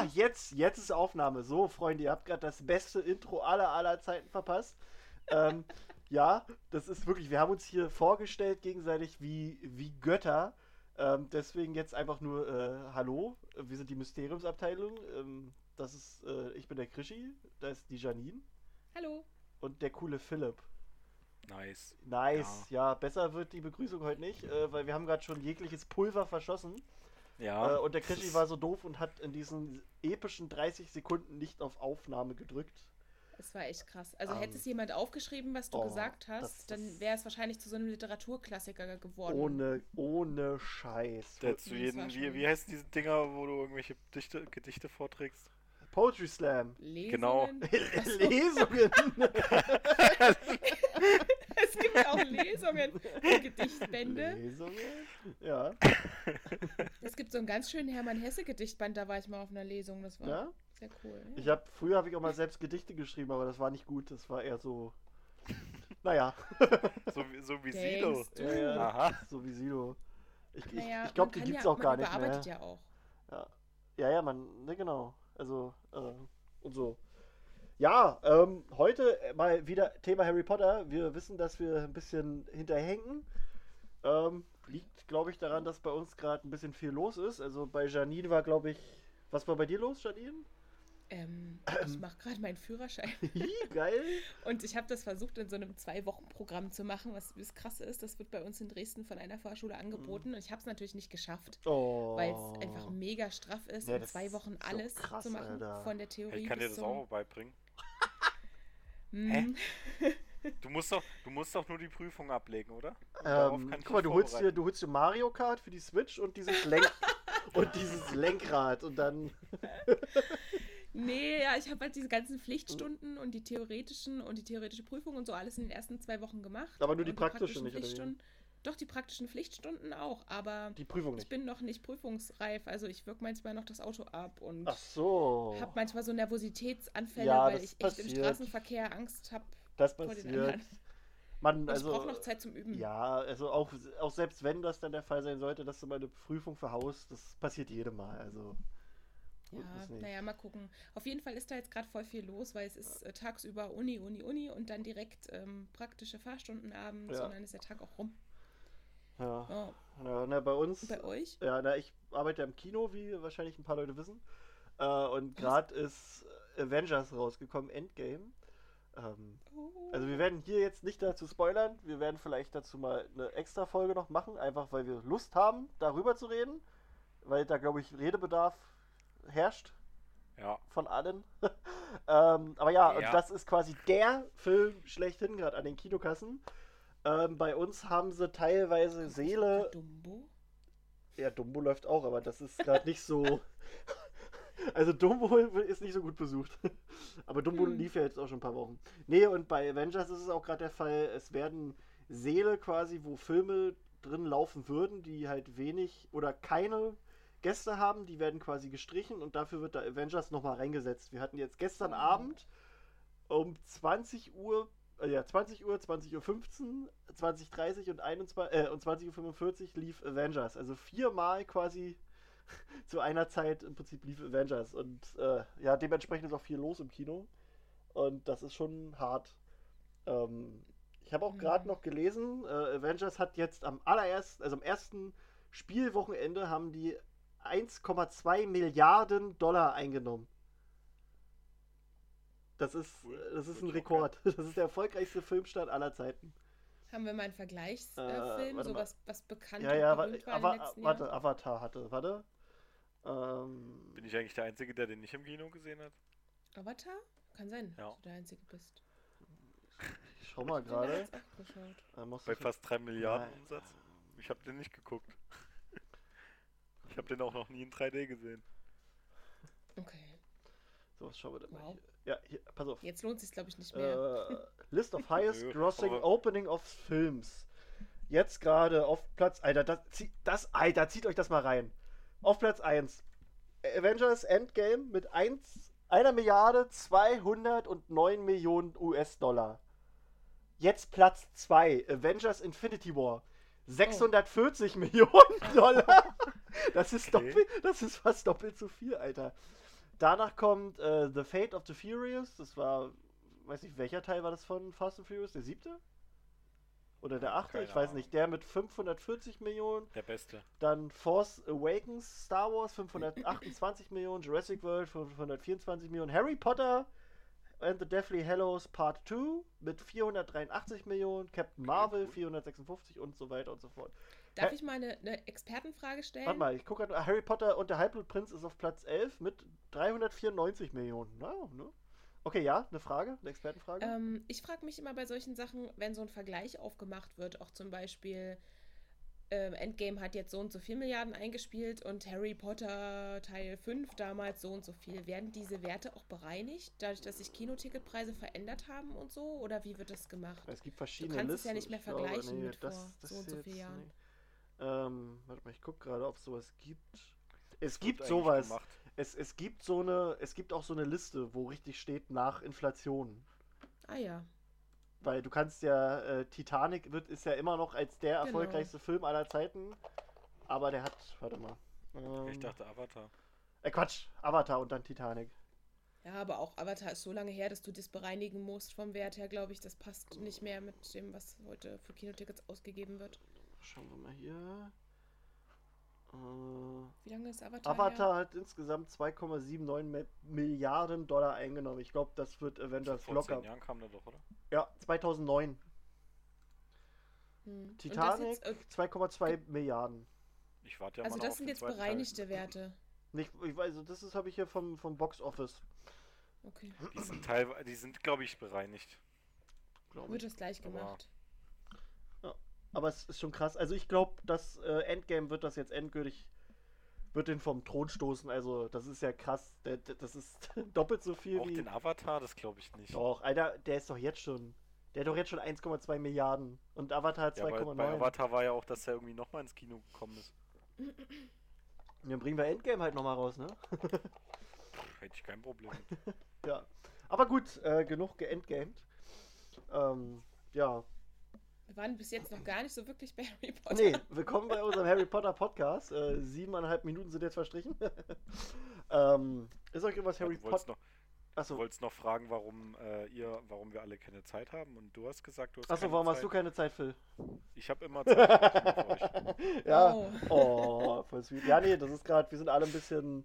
Ja, jetzt, jetzt ist Aufnahme. So, Freunde, ihr habt gerade das beste Intro aller aller Zeiten verpasst. ähm, ja, das ist wirklich, wir haben uns hier vorgestellt gegenseitig wie, wie Götter. Ähm, deswegen jetzt einfach nur äh, Hallo, wir sind die Mysteriumsabteilung. Ähm, das ist, äh, ich bin der Krischi, da ist die Janine Hallo. und der coole Philipp. Nice. Nice, ja, besser wird die Begrüßung heute nicht, äh, weil wir haben gerade schon jegliches Pulver verschossen. Ja. Äh, und der Krischi war so doof und hat in diesen epischen 30 Sekunden nicht auf Aufnahme gedrückt. Es war echt krass. Also Ähm, hätte es jemand aufgeschrieben, was du oh, gesagt das- hast, dann das- wäre es wahrscheinlich zu so einem Literaturklassiker geworden. Ohne, ohne Scheiß. Der zu war wie, wie heißen diese Dinger, wo du irgendwelche Dichte, Gedichte vorträgst? Poetry Slam. Lesungen? Genau. Lesungen. es gibt auch Lesungen für Gedichtbände. Lesungen? Ja. Es gibt so einen ganz schönen Hermann Hesse Gedichtband, da war ich mal auf einer Lesung, das war ja? sehr cool. Ja. Ich habe früher habe ich auch mal selbst Gedichte geschrieben, aber das war nicht gut. Das war eher so. Naja. So, wie- so wie Denkst Silo. du? Ja, ja. Aha. So wie Silo. Ich, ich, Naja, ich glaube, man die kann gibt's ja, auch gar man nicht mehr. überarbeitet ja auch. Ja. ja, ja, man, ne, genau. Also, äh, und so. Ja, ähm, heute mal wieder Thema Harry Potter. Wir wissen, dass wir ein bisschen hinterhängen. Ähm, liegt, glaube ich, daran, dass bei uns gerade ein bisschen viel los ist. Also bei Janine war, glaube ich, was war bei dir los, Janine? Ähm, ich mache gerade meinen Führerschein Geil. und ich habe das versucht in so einem Zwei-Wochen-Programm zu machen, was das krasse ist. Das wird bei uns in Dresden von einer Fahrschule angeboten und ich habe es natürlich nicht geschafft, Oh. weil es einfach mega straff ist, Ja, in zwei Wochen ist so alles krass, zu machen, Alter. von der Theorie Ich kann dir das zum... auch beibringen. Mhm. Du musst doch, du musst doch nur die Prüfung ablegen, oder? Ähm, guck mal, du holst, dir, du holst dir Mario Kart für die Switch und dieses, Lenk und dieses Lenkrad und dann. Nee, ja, ich habe halt diese ganzen Pflichtstunden und die theoretischen und die theoretische Prüfung und so alles in den ersten zwei Wochen gemacht. Aber nur die praktischen nicht, oder Doch, die praktischen Pflichtstunden auch, aber Die Prüfung ich nicht. bin noch nicht prüfungsreif. Also ich wirke manchmal noch das Auto ab und Ach so. habe manchmal so Nervositätsanfälle, Ja, weil das ich echt im passiert. Straßenverkehr Angst habe. Das vor den passiert. Man, also. ich brauche noch Zeit zum Üben. Ja, also auch, auch selbst wenn das dann der Fall sein sollte, dass du mal eine Prüfung verhaust, das passiert jedem Mal. Also. Ja, naja, mal gucken. Auf jeden Fall ist da jetzt gerade voll viel los, weil es ist äh, tagsüber Uni, Uni, Uni und dann direkt ähm, praktische Fahrstunden abends Ja. und dann ist der Tag auch rum. Ja. Oh. Na, na, bei uns. Bei euch? Ja, na, ich arbeite ja im Kino, wie wahrscheinlich ein paar Leute wissen. Äh, und gerade ist Avengers rausgekommen, Endgame. Ähm, Oh. also wir werden hier jetzt nicht dazu spoilern. Wir werden vielleicht dazu mal eine extra Folge noch machen, einfach weil wir Lust haben, darüber zu reden. Weil da, glaube ich, Redebedarf herrscht Ja. von allen. ähm, aber ja, und Ja. das ist quasi der Film schlechthin gerade an den Kinokassen. Ähm, bei uns haben sie teilweise Seele. Dumbo? Ja, Dumbo läuft auch, aber das ist gerade nicht so. Also Dumbo ist nicht so gut besucht. Aber Dumbo Hm. lief ja jetzt auch schon ein paar Wochen. Nee, und bei Avengers ist es auch gerade der Fall, es werden Seele quasi, wo Filme drin laufen würden, die halt wenig oder keine Gäste haben, die werden quasi gestrichen und dafür wird da Avengers nochmal reingesetzt. Wir hatten jetzt gestern Oh. Abend um 20 Uhr, ja, 20 Uhr, 20 Uhr 15, 20.30 und, 21, äh, und 20 Uhr 45 lief Avengers. Also viermal quasi zu einer Zeit im Prinzip lief Avengers. Und äh, ja, dementsprechend ist auch viel los im Kino. Und das ist schon hart. Ähm, ich habe auch gerade Mhm. noch gelesen, äh, Avengers hat jetzt am allerersten, also am ersten Spielwochenende haben die 1,2 Milliarden Dollar eingenommen. Das ist, Cool. das ist ein Rekord. Das ist der erfolgreichste Filmstart aller Zeiten. Haben wir mal einen Äh, Vergleichsfilm, warte so mal. was, was bekannt ja, ja, und wa- berühmt war den letzten warte, Jahren? Avatar hatte, warte. Ähm, Bin ich eigentlich der Einzige, der den nicht im Kino gesehen hat? Avatar? Kann sein, Ja. dass du der Einzige bist. ich schau mal gerade. Bei fast 3 Milliarden Nein. Umsatz? Ich habe den nicht geguckt. Ich habe den auch noch nie in 3D gesehen. Okay. So, was schauen wir denn mal Wow. hier? Ja, hier, pass auf. Jetzt lohnt sich glaube ich nicht mehr. Äh, List of highest grossing opening of Films. Jetzt gerade auf Platz. Alter, das, das, Alter, zieht euch das mal rein. Auf Platz 1. Avengers Endgame mit 1, einer Milliarde 209 Millionen US-Dollar. Jetzt Platz 2. Avengers Infinity War. 640 Millionen Dollar. Das ist, Okay. doppelt, das ist fast doppelt so viel, Alter. Danach kommt äh, The Fate of the Furious. Das war, weiß nicht, welcher Teil war das von Fast and Furious? Der siebte? Oder der achte? Keine ich weiß Ahnung. nicht. Der mit 540 Millionen. Der Beste. Dann Force Awakens, Star Wars 528 Millionen, Jurassic World 524 Millionen, Harry Potter and the Deathly Hallows Part 2 mit 483 Millionen, Captain Marvel 456 und so weiter und so fort. Darf ich mal eine, eine Expertenfrage stellen? Warte mal, ich gucke gerade, Harry Potter und der Halbblutprinz ist auf Platz 11 mit 394 Millionen. Na, ne? Okay, ja, eine Frage, eine Expertenfrage. Ähm, ich frage mich immer bei solchen Sachen, wenn so ein Vergleich aufgemacht wird, auch zum Beispiel ähm, Endgame hat jetzt so und so viel Milliarden eingespielt und Harry Potter Teil 5 damals so und so viel. Werden diese Werte auch bereinigt, dadurch, dass sich Kinoticketpreise verändert haben und so? Oder wie wird das gemacht? es gibt verschiedene kannst es Listen. ja nicht mehr ich glaube, vergleichen mit vor so und so vielen Jahren. nicht. Ähm, warte mal, ich gucke gerade, ob es sowas gibt. Es Wird gibt sowas. Es, es gibt so eine, es gibt auch so eine Liste, wo richtig steht nach Inflation. Ah ja. Weil du kannst ja, äh, Titanic wird, ist ja immer noch als der Genau. erfolgreichste Film aller Zeiten. Aber der hat, warte mal. Ähm, Ich dachte Avatar. äh, Quatsch, Avatar und dann Titanic. Ja, aber auch Avatar ist so lange her, dass du das bereinigen musst vom Wert her, glaube ich. Das passt nicht mehr mit dem, was heute für Kinotickets ausgegeben wird. Schauen wir mal hier. Äh, Wie lange ist Avatar? Avatar hat insgesamt 2,79 Mi- Milliarden Dollar eingenommen. Ich glaube, das wird Avengers Vor locker. zehn Jahren kam der doch, oder? Ja, 2009. Her? Hm. Titanic jetzt, äh, 2,2 Milliarden. Ich warte ja also das auf sind den jetzt bereinigte Werte. Nicht, ich weiß, also das ist habe ich hier vom, vom Box Office. Okay. Teil. Die sind teilweise, die sind, glaube ich, bereinigt. glaube Wird das gleich Aber- gemacht. Aber es ist schon krass. Also ich glaube, das äh, Endgame wird das jetzt endgültig wird den vom Thron stoßen. Also das ist ja krass. Der, der, das ist doppelt so viel Auch wie. den Avatar, das glaube ich nicht. Doch, Alter, der ist doch jetzt schon. Der hat doch jetzt schon 1,2 Milliarden und Avatar hat Ja, bei, 2,9. Avatar war ja auch, dass er irgendwie nochmal ins Kino gekommen ist. Dann bringen wir Endgame halt nochmal raus, ne? Hätte ich kein Problem mit. Ja. Aber gut, äh, genug geendgamed. Ähm, ja. Wir waren bis jetzt noch gar nicht so wirklich bei Harry Potter. Nee, willkommen bei unserem Harry Potter Podcast. Äh, siebeneinhalb Minuten sind jetzt verstrichen. ähm, ist euch irgendwas Harry Potter? noch, Achso, du wolltest noch fragen, warum äh, ihr, warum wir alle keine Zeit haben und du hast gesagt, du hast Achso warum Zeit. hast du keine Zeit, Phil? Ich habe immer Zeit für euch. Ja. Oh. Oh, voll sweet. Ja, nee, das ist gerade, wir sind alle ein bisschen,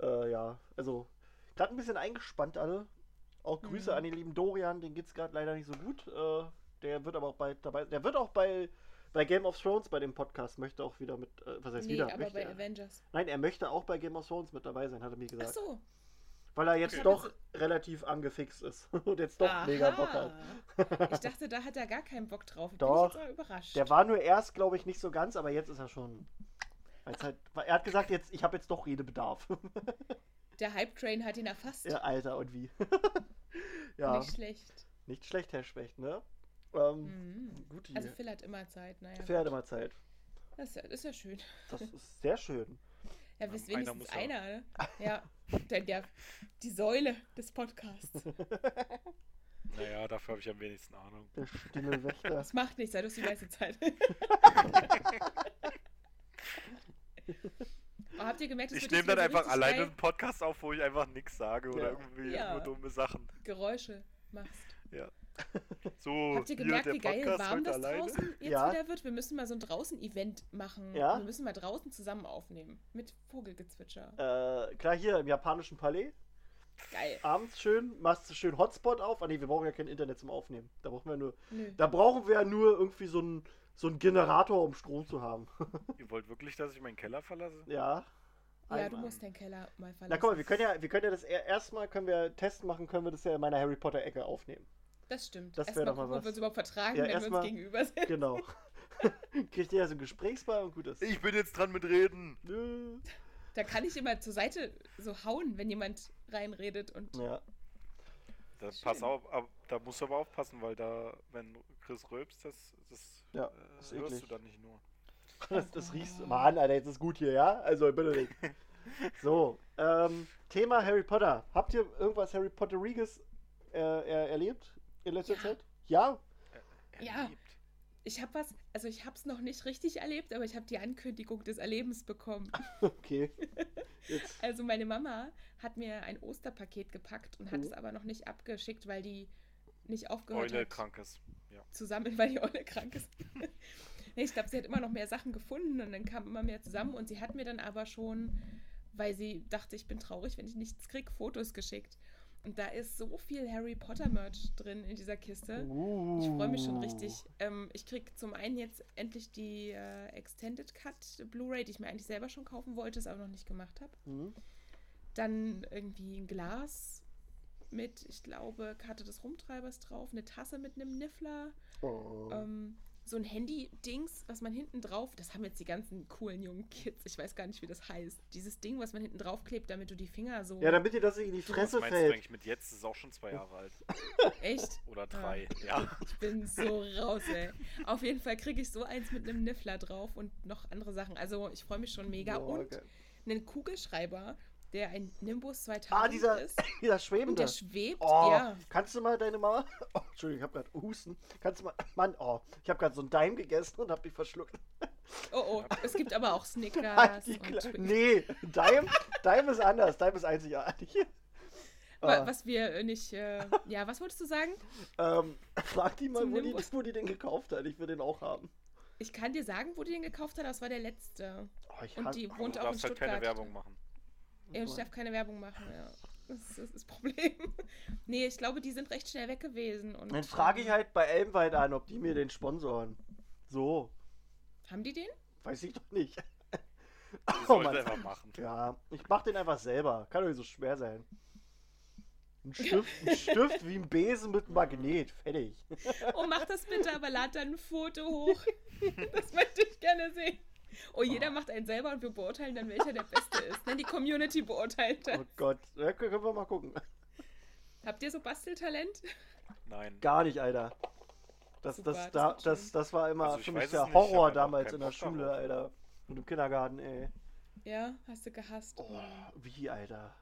äh, ja, also, gerade ein bisschen eingespannt alle. Auch Grüße Mhm. an den lieben Dorian, den geht's gerade leider nicht so gut. Äh, der wird aber auch bald dabei, der wird auch bei, bei Game of Thrones bei dem Podcast, möchte auch wieder mit, äh, was heißt Nee, wieder? aber bei er, Avengers. nein, er möchte auch bei Game of Thrones mit dabei sein, hat er mir gesagt. Ach so. Weil er jetzt doch relativ angefixt ist und jetzt doch mega Bock hat. Aha. Ich dachte, da hat er gar keinen Bock drauf. Ich Doch. bin jetzt überrascht. Der war nur erst, glaube ich, nicht so ganz, aber jetzt ist er schon. Halt, er hat gesagt, jetzt, ich habe jetzt doch Redebedarf. Der Hype-Train hat ihn erfasst. ja, Alter, und wie? ja, Nicht schlecht. nicht schlecht, Herr Specht, ne? Ähm, Mhm. Gut, Also Phil hat immer Zeit. Naja, Phil hat gut. immer Zeit. Das ist ja, das ist ja schön. Das ist sehr schön. Ja, wisst einer wenigstens ja- einer, ne? Ja. Denn der, die Säule des Podcasts. Naja, dafür habe ich am wenigsten Ahnung. Der Stimmelwächter. Das macht nichts, sei das die meiste Zeit. Aber habt ihr gemerkt, es Ich nehme dann einfach alleine einen Podcast auf, wo ich einfach nichts sage oder Ja. irgendwie Ja. nur dumme Sachen. Geräusche machst. So, Habt ihr gemerkt, wie geil Podcast warm das alleine. draußen jetzt Ja. wieder wird? Wir müssen mal so ein Draußen-Event machen. Ja. Wir müssen mal draußen zusammen aufnehmen. Mit Vogelgezwitscher. Äh, klar, hier im japanischen Palais. Geil. Abends schön, machst du schön Hotspot auf. Ah, nee, wir brauchen ja kein Internet zum Aufnehmen. Da brauchen wir nur. Nö. Da brauchen wir ja nur irgendwie so einen so einen Generator, um Strom zu haben. Ihr wollt wirklich, dass ich meinen Keller verlasse? ja. Ja, du Einmal. musst den Keller mal verlassen. Na guck mal, wir können ja, wir können ja das er- erstmal können wir Test machen, können wir das ja in meiner Harry Potter Ecke aufnehmen. Das stimmt. Das Erst wär mal doch mal gucken, ob was. wir uns überhaupt vertragen, Ja, wenn wir mal- uns gegenüber sind. Genau. Kriegt ihr ja so einen Gesprächsball und gut ist. Ich bin jetzt dran mit Reden. Da kann ich immer zur Seite so hauen, wenn jemand reinredet und Ja. Da, Schön. pass auf, ab, da musst du aber aufpassen, weil da, wenn Chris rülpst, das, das Ja, äh, ist hörst eklig. du dann nicht nur. Das, das riechst du. Mann, Alter, jetzt ist gut hier, ja? Also bitte nicht. So, ähm, Thema Harry Potter. Habt ihr irgendwas Harry Potteriges äh, er, erlebt in letzter Ja. Zeit? Ja? Er Ja. ich habe was, also ich habe es noch nicht richtig erlebt, aber ich habe die Ankündigung des Erlebens bekommen. Okay. Also meine Mama hat mir ein Osterpaket gepackt und hat Mhm. es aber noch nicht abgeschickt, weil die nicht aufgehört Eule hat krank ist. Ja. zusammen, weil die Eule krank ist. nee, ich glaube, sie hat immer noch mehr Sachen gefunden und dann kam immer mehr zusammen und sie hat mir dann aber schon, weil sie dachte, ich bin traurig, wenn ich nichts krieg, Fotos geschickt. Und da ist so viel Harry Potter Merch drin in dieser Kiste. Uh. Ich freue mich schon richtig. Ähm, ich krieg zum einen jetzt endlich die äh, Extended Cut Blu-ray, die ich mir eigentlich selber schon kaufen wollte, es aber noch nicht gemacht habe. Mhm. Dann irgendwie ein Glas mit, ich glaube, Karte des Rumtreibers drauf, eine Tasse mit einem Niffler, Oh. ähm, so ein Handy-Dings, was man hinten drauf, das haben jetzt die ganzen coolen jungen Kids, ich weiß gar nicht, wie das heißt. Dieses Ding, was man hinten drauf klebt, damit du die Finger so. Ja, damit dir das nicht in die Was Fresse meinst du fällt. eigentlich mit jetzt? Das ist auch schon zwei Jahre alt. Echt? Oder drei. Ja. Ich bin so raus, ey. Auf jeden Fall kriege ich so eins mit einem Niffler drauf und noch andere Sachen. Also ich freue mich schon mega. Boah, und geil. einen Kugelschreiber, der ein Nimbus 2000 Ah, dieser, ist. dieser Und Schwebende. der schwebt, Oh, ja. kannst du mal deine Mama. Oh, Entschuldigung, ich habe gerade Husten. Kannst du mal. Mann, oh, ich habe gerade so einen Daim gegessen und habe mich verschluckt. Oh, oh. Es gibt aber auch Snickers die und nee, Daim, Daim ist anders. Daim ist einzigartig. Ah, Was wir äh, nicht. Äh, ja, was wolltest du sagen? ähm, frag die mal, Zum wo die, wo die den gekauft hat. Ich will den auch haben. Ich kann dir sagen, wo die den gekauft hat, das war der letzte. Oh, ich Und die wohnt du auch in darfst halt Stuttgart. keine Werbung machen. Ja, und ich darf keine Werbung machen, ja. Das ist das, Problem. nee, ich glaube, die sind recht schnell weg gewesen. Und, Dann frage ich ähm, halt bei Elmwald an, ob die mir den sponsoren. So, Haben die den? weiß ich doch nicht. Das Oh Mann. einfach machen. Ja, ich mach den einfach selber. Kann doch nicht so schwer sein. Ein Stift, ein Stift wie ein Besen mit Magnet. Fertig. Oh, mach das bitte, aber lad dann ein Foto hoch. Das möchte ich gerne sehen. Oh, jeder macht einen selber und wir beurteilen dann, welcher der Beste ist. Nein, die Community beurteilt das. Oh Gott. Ja, können wir mal gucken. Habt ihr so Basteltalent? Nein. Gar nicht, Alter. Das, Super, das, das das, das war immer Also für mich der nicht, Horror damals in der Bock Schule, darauf. Alter. Und im Kindergarten, ey. Ja, hast du gehasst. Oh, wie, Alter.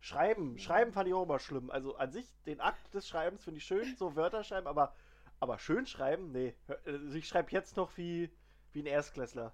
Schreiben. Schreiben fand ich auch immer schlimm. Also an sich, den Akt des Schreibens finde ich schön, so Wörter schreiben, aber, aber schön schreiben, nee. Also ich schreibe jetzt noch wie, wie ein Erstklässler.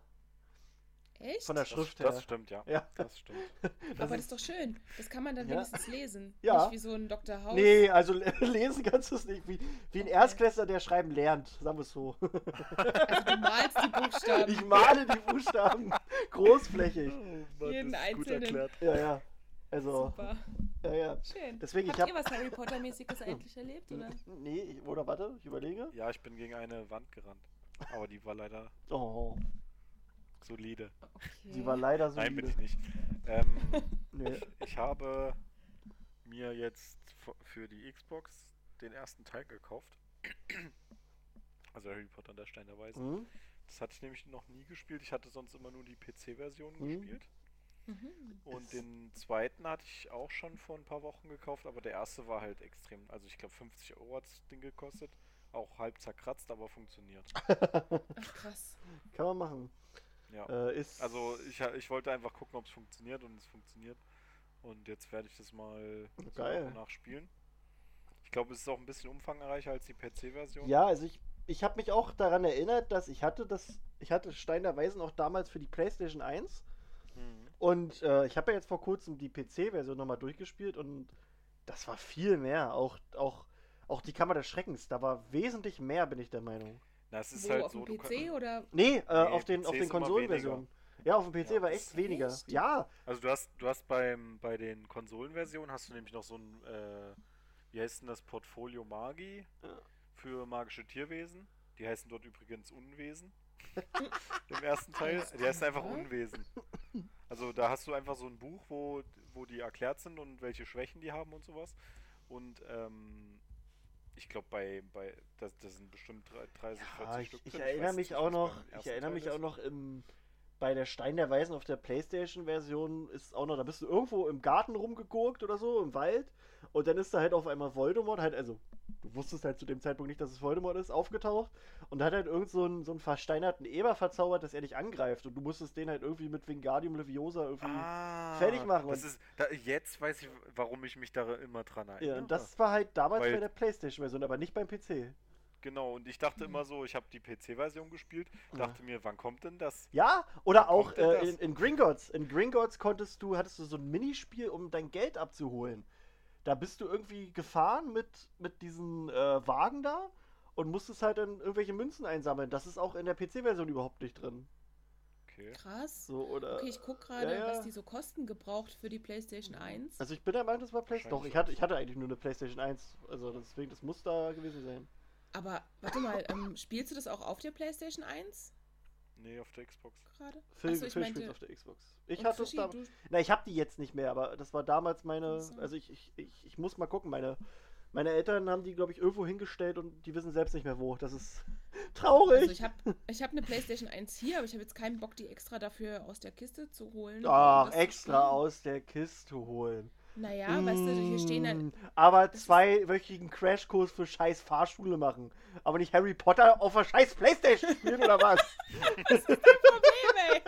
Echt? Von der Das, Schrift her. das stimmt, ja. Ja. Das stimmt. Das Aber das ist- doch schön. Das kann man dann Ja. wenigstens lesen. Ja. Nicht wie so ein Dr. House. Nee, also le- lesen kannst du es nicht. Wie, wie ein Okay. Erstklässler, der schreiben lernt, sagen wir es so. Also du malst die Buchstaben. Ich male die Buchstaben großflächig. Oh Jeden das ist gut einzelnen. erklärt. Ja, ja. Also, Super. ja, ja. Schön. Deswegen, ich Habt hab- ihr was Harry Potter-mäßiges eigentlich erlebt, oder? Nee, ich, oder warte, ich überlege. Ja, ich bin gegen eine Wand gerannt. Aber die war leider Oh, solide. Okay. sie war leider so. Nein, bin ich nicht. Ähm, Nee. ich habe mir jetzt für die Xbox den ersten Teil gekauft. Also Harry Potter und der Stein der Weisen. Hm? Das hatte ich nämlich noch nie gespielt. Ich hatte sonst immer nur die PC-Version Mhm. gespielt. Mhm. Und den zweiten hatte ich auch schon vor ein paar Wochen gekauft, aber der erste war halt extrem. Also ich glaube 50 Euro hat das Ding gekostet. Auch halb zerkratzt, aber funktioniert. Ach, krass. Kann man machen. Ja. Äh, ist. Also ich, ich wollte einfach gucken, ob es funktioniert und es funktioniert. Und jetzt werde ich das mal so Geil. nach und nach spielen. Ich glaube, es ist auch ein bisschen umfangreicher als die PC-Version. Ja, also ich, ich habe mich auch daran erinnert, dass ich hatte das, ich hatte Stein der Weisen auch damals für die PlayStation 1 Mhm. und äh, ich habe ja jetzt vor kurzem die PC-Version nochmal durchgespielt und das war viel mehr. Auch, auch, auch die Kammer des Schreckens, da war wesentlich mehr, bin ich der Meinung. Na, es ist Wo, halt auf so, dem PC kann- oder? Nee, äh, Nee, auf den, PC auf den Konsolenversionen. Ja, auf dem PC Ja. war echt weniger. Echt? Ja, Also du hast, du hast beim, bei den Konsolenversionen hast du nämlich noch so ein, äh, wie heißt denn das, Portfolio Magi Ja. für magische Tierwesen. Die heißen dort übrigens Unwesen. Im ersten Teil. Die heißen einfach. Unwesen. Also da hast du einfach so ein Buch, wo, wo die erklärt sind und welche Schwächen die haben und sowas. Und ähm, ich glaube bei, bei das, das sind bestimmt drei- 30, ja 40 ich, Stück. ich drin. erinnere weiß mich nicht, auch noch, ich erinnere Teil mich ist. auch noch im, bei der Stein der Weisen auf der Playstation-Version ist auch noch, da bist du irgendwo im Garten rumgegurkt oder so, im Wald und dann ist da halt auf einmal Voldemort halt, also du wusstest halt zu dem Zeitpunkt nicht, dass es Voldemort ist, aufgetaucht und hat halt irgend so einen, so einen versteinerten Eber verzaubert, dass er dich angreift und du musstest den halt irgendwie mit Wingardium Leviosa irgendwie... Ah, fertig machen Das ist, da, jetzt weiß ich, warum ich mich da immer dran erinnere. ja, und das war halt damals Weil- bei der Playstation-Version, aber nicht beim PC. Genau, und ich dachte immer so, ich habe die PC-Version gespielt, dachte mir, wann kommt denn das? Ja, oder Wann auch äh, in, in Gringotts. In Gringotts konntest du, hattest du so ein Minispiel, um dein Geld abzuholen. Da bist du irgendwie gefahren mit, mit diesen äh, Wagen da und musstest halt dann irgendwelche Münzen einsammeln. Das ist auch in der PC-Version überhaupt nicht drin. Okay. Krass. So, oder. Okay, ich guck gerade, ja, ja. was die so Kosten gebraucht für die PlayStation 1. Also ich bin der Meinung, das war PlayStation. Doch, ich hatte, ich hatte eigentlich nur eine PlayStation 1. Also deswegen, das muss da gewesen sein. Aber warte mal, ähm, spielst du das auch auf der PlayStation 1 Nee, auf der Xbox. gerade? Phil, Achso, ich Phil meinte- spielt auf der Xbox. Ich hatte es Fischi, da. du- Na, ich habe die jetzt nicht mehr, aber das war damals meine. So. Also ich, ich, ich, ich muss mal gucken. Meine, meine Eltern haben die, glaube ich, irgendwo hingestellt und die wissen selbst nicht mehr wo. Das ist traurig. Also ich habe ich hab eine PlayStation 1 hier, aber ich habe jetzt keinen Bock, die extra dafür aus der Kiste zu holen. Ach, extra aus der Kiste holen. Naja, weißt du, hier stehen dann. Mm, Aber Das ist- zweiwöchigen Crashkurs für scheiß Fahrschule machen. Aber nicht Harry Potter auf der scheiß Playstation spielen oder was? Problem, ey.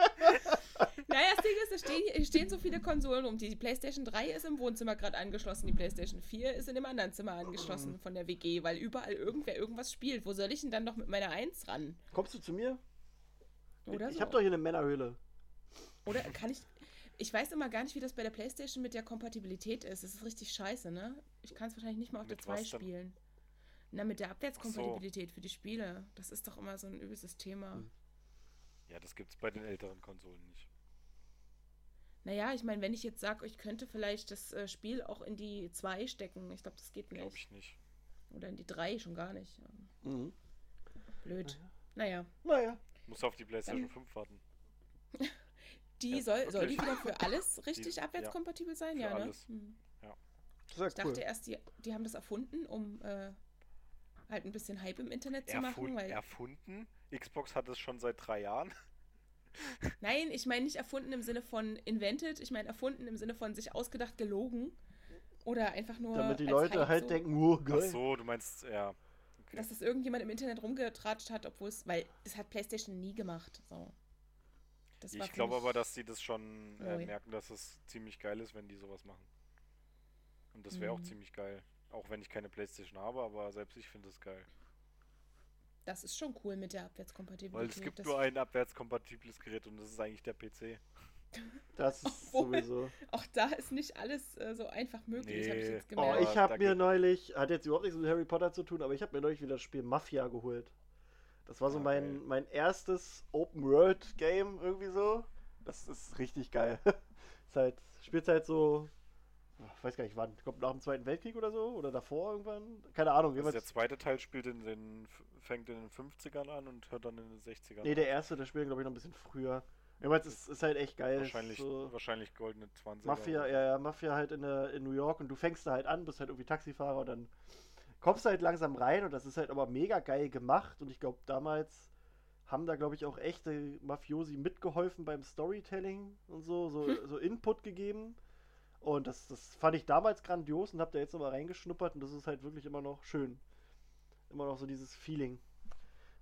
Naja, das Ding ist, es stehen, hier stehen so viele Konsolen rum. Die PlayStation 3 ist im Wohnzimmer gerade angeschlossen, die PlayStation 4 ist in dem anderen Zimmer angeschlossen von der WG, weil überall irgendwer irgendwas spielt. Wo soll ich denn dann noch mit meiner 1 ran? Kommst du zu mir? Oder ich so. habe doch hier eine Männerhöhle. Oder kann ich. Ich weiß immer gar nicht, wie das bei der PlayStation mit der Kompatibilität ist. Das ist richtig scheiße, ne? Ich kann es wahrscheinlich nicht mal auf der Mit 2 was denn? spielen. Na, mit der Abwärtskompatibilität für die Spiele. Das ist doch immer so ein übelstes Thema. Hm. Ja, das gibt's bei den älteren Konsolen nicht. Naja, ich meine, wenn ich jetzt sage, ich könnte vielleicht das äh, Spiel auch in die 2 stecken, ich glaube, das geht Glaube nicht. ich nicht. Oder in die 3 schon gar nicht. Mhm. Blöd. Naja, Naja. Muss auf die PlayStation Dann- 5 warten. die Ja, soll, soll die wieder für alles richtig Die- abwärtskompatibel sein? für Ja, ne? alles. Hm. Das ist ja Ich dachte erst, die, die haben das erfunden, um äh, halt ein bisschen Hype im Internet zu machen. Erfund, Weil, erfunden? Xbox hat es schon seit drei Jahren. Nein, ich meine nicht erfunden im Sinne von invented, ich meine erfunden im Sinne von sich ausgedacht, gelogen. Oder einfach nur. Damit die Leute Hype halt so, denken, oh, Ach geil. so, du meinst, ja. Okay. Dass das irgendjemand im Internet rumgetratscht hat, obwohl es. Weil das hat PlayStation nie gemacht. So. Das Ich glaube aber, dass sie das schon äh, merken, dass es ziemlich geil ist, wenn die sowas machen. Und das wäre auch Mhm. ziemlich geil. Auch wenn ich keine Playstation habe, aber selbst ich finde es geil. Das ist schon cool mit der Abwärtskompatibilität. Weil es gibt das, nur ein abwärtskompatibles Gerät und das ist eigentlich der PC. Das ist Obwohl- sowieso. Auch da ist nicht alles äh, so einfach möglich, habe ich Nee. jetzt Oh, gemerkt. ich Ja, habe mir neulich, hat jetzt überhaupt nichts mit Harry Potter zu tun, aber ich habe mir neulich wieder das Spiel Mafia geholt. Das war so Ah, mein, mein erstes Open-World-Game irgendwie so. Das ist richtig geil. ist halt, spielt halt so, ich weiß gar nicht wann, kommt nach dem Zweiten Weltkrieg oder so oder davor irgendwann, keine Ahnung. Also der zweite Teil spielt in den, fängt in den 50ern an und hört dann in den 60ern nee, an. der erste, der spielt glaube ich noch ein bisschen früher. Jedenfalls ist, ist halt echt geil. Wahrscheinlich, so, wahrscheinlich goldene 20 Mafia, ja, ja, Mafia halt in, der, in New York und du fängst da halt an, bist halt irgendwie Taxifahrer und dann kommst du halt langsam rein und das ist halt aber mega geil gemacht und ich glaube damals haben da glaube ich auch echte Mafiosi mitgeholfen beim Storytelling und so, so, so Input gegeben und das, das fand ich damals grandios und hab da jetzt nochmal reingeschnuppert und das ist halt wirklich immer noch schön. Immer noch so dieses Feeling.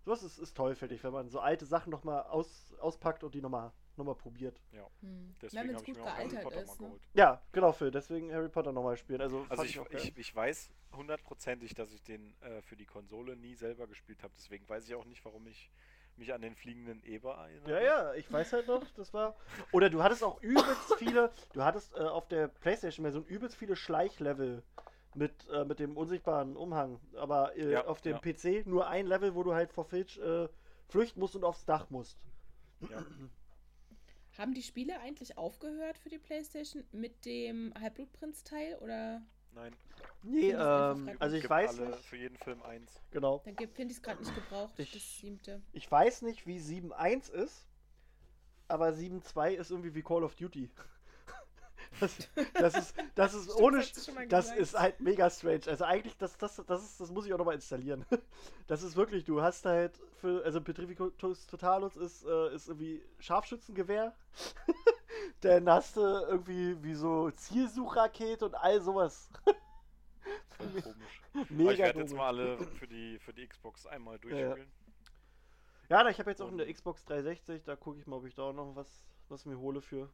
Sowas ist, ist toll, finde ich, wenn man so alte Sachen nochmal aus, auspackt und die nochmal noch mal probiert. Hm. Deswegen habe es ich gut mir auch Harry Potter ist. mal Ne? geholt. Ja, genau, Phil, deswegen Harry Potter nochmal spielen. Also, Also ich, auch geil. ich, ich weiß hundertprozentig, dass ich den äh, für die Konsole nie selber gespielt habe. Deswegen weiß ich auch nicht, warum ich mich an den fliegenden Eber erinnere. Ja, ja, ich weiß halt noch, das war. Oder du hattest auch übelst viele, du hattest äh, auf der Playstation-Version übelst viele Schleichlevel mit, äh, mit dem unsichtbaren Umhang. Aber äh, Ja, auf dem ja. PC nur ein Level, wo du halt vor Filch äh, flüchten musst und aufs Dach musst. Ja. Haben die Spiele eigentlich aufgehört für die PlayStation mit dem Halbblutprinz-Teil oder Nein, Nee, ähm, also ich gibt weiß alle nicht. für jeden Film eins. Genau. dann finde ich es gerade nicht gebraucht, Ich- das siebte. Ich weiß nicht, wie 7.1 ist, aber 7.2 ist irgendwie wie Call of Duty. Das, das ist, das ist Stimmt, ohne. das gesagt. ist halt mega strange. Also eigentlich, das, das, das, ist, das muss ich auch nochmal installieren. Das ist wirklich, du hast halt für, also Petrificus Totalus ist, äh, ist irgendwie Scharfschützengewehr. Dann hast du irgendwie wie so Zielsuchrakete und all sowas. Voll komisch. Mega Aber ich werde jetzt mal alle für die, für die Xbox einmal durchspielen. Ja, na, ich habe jetzt auch eine Xbox 360, da gucke ich mal, ob ich da auch noch was, was mir hole für.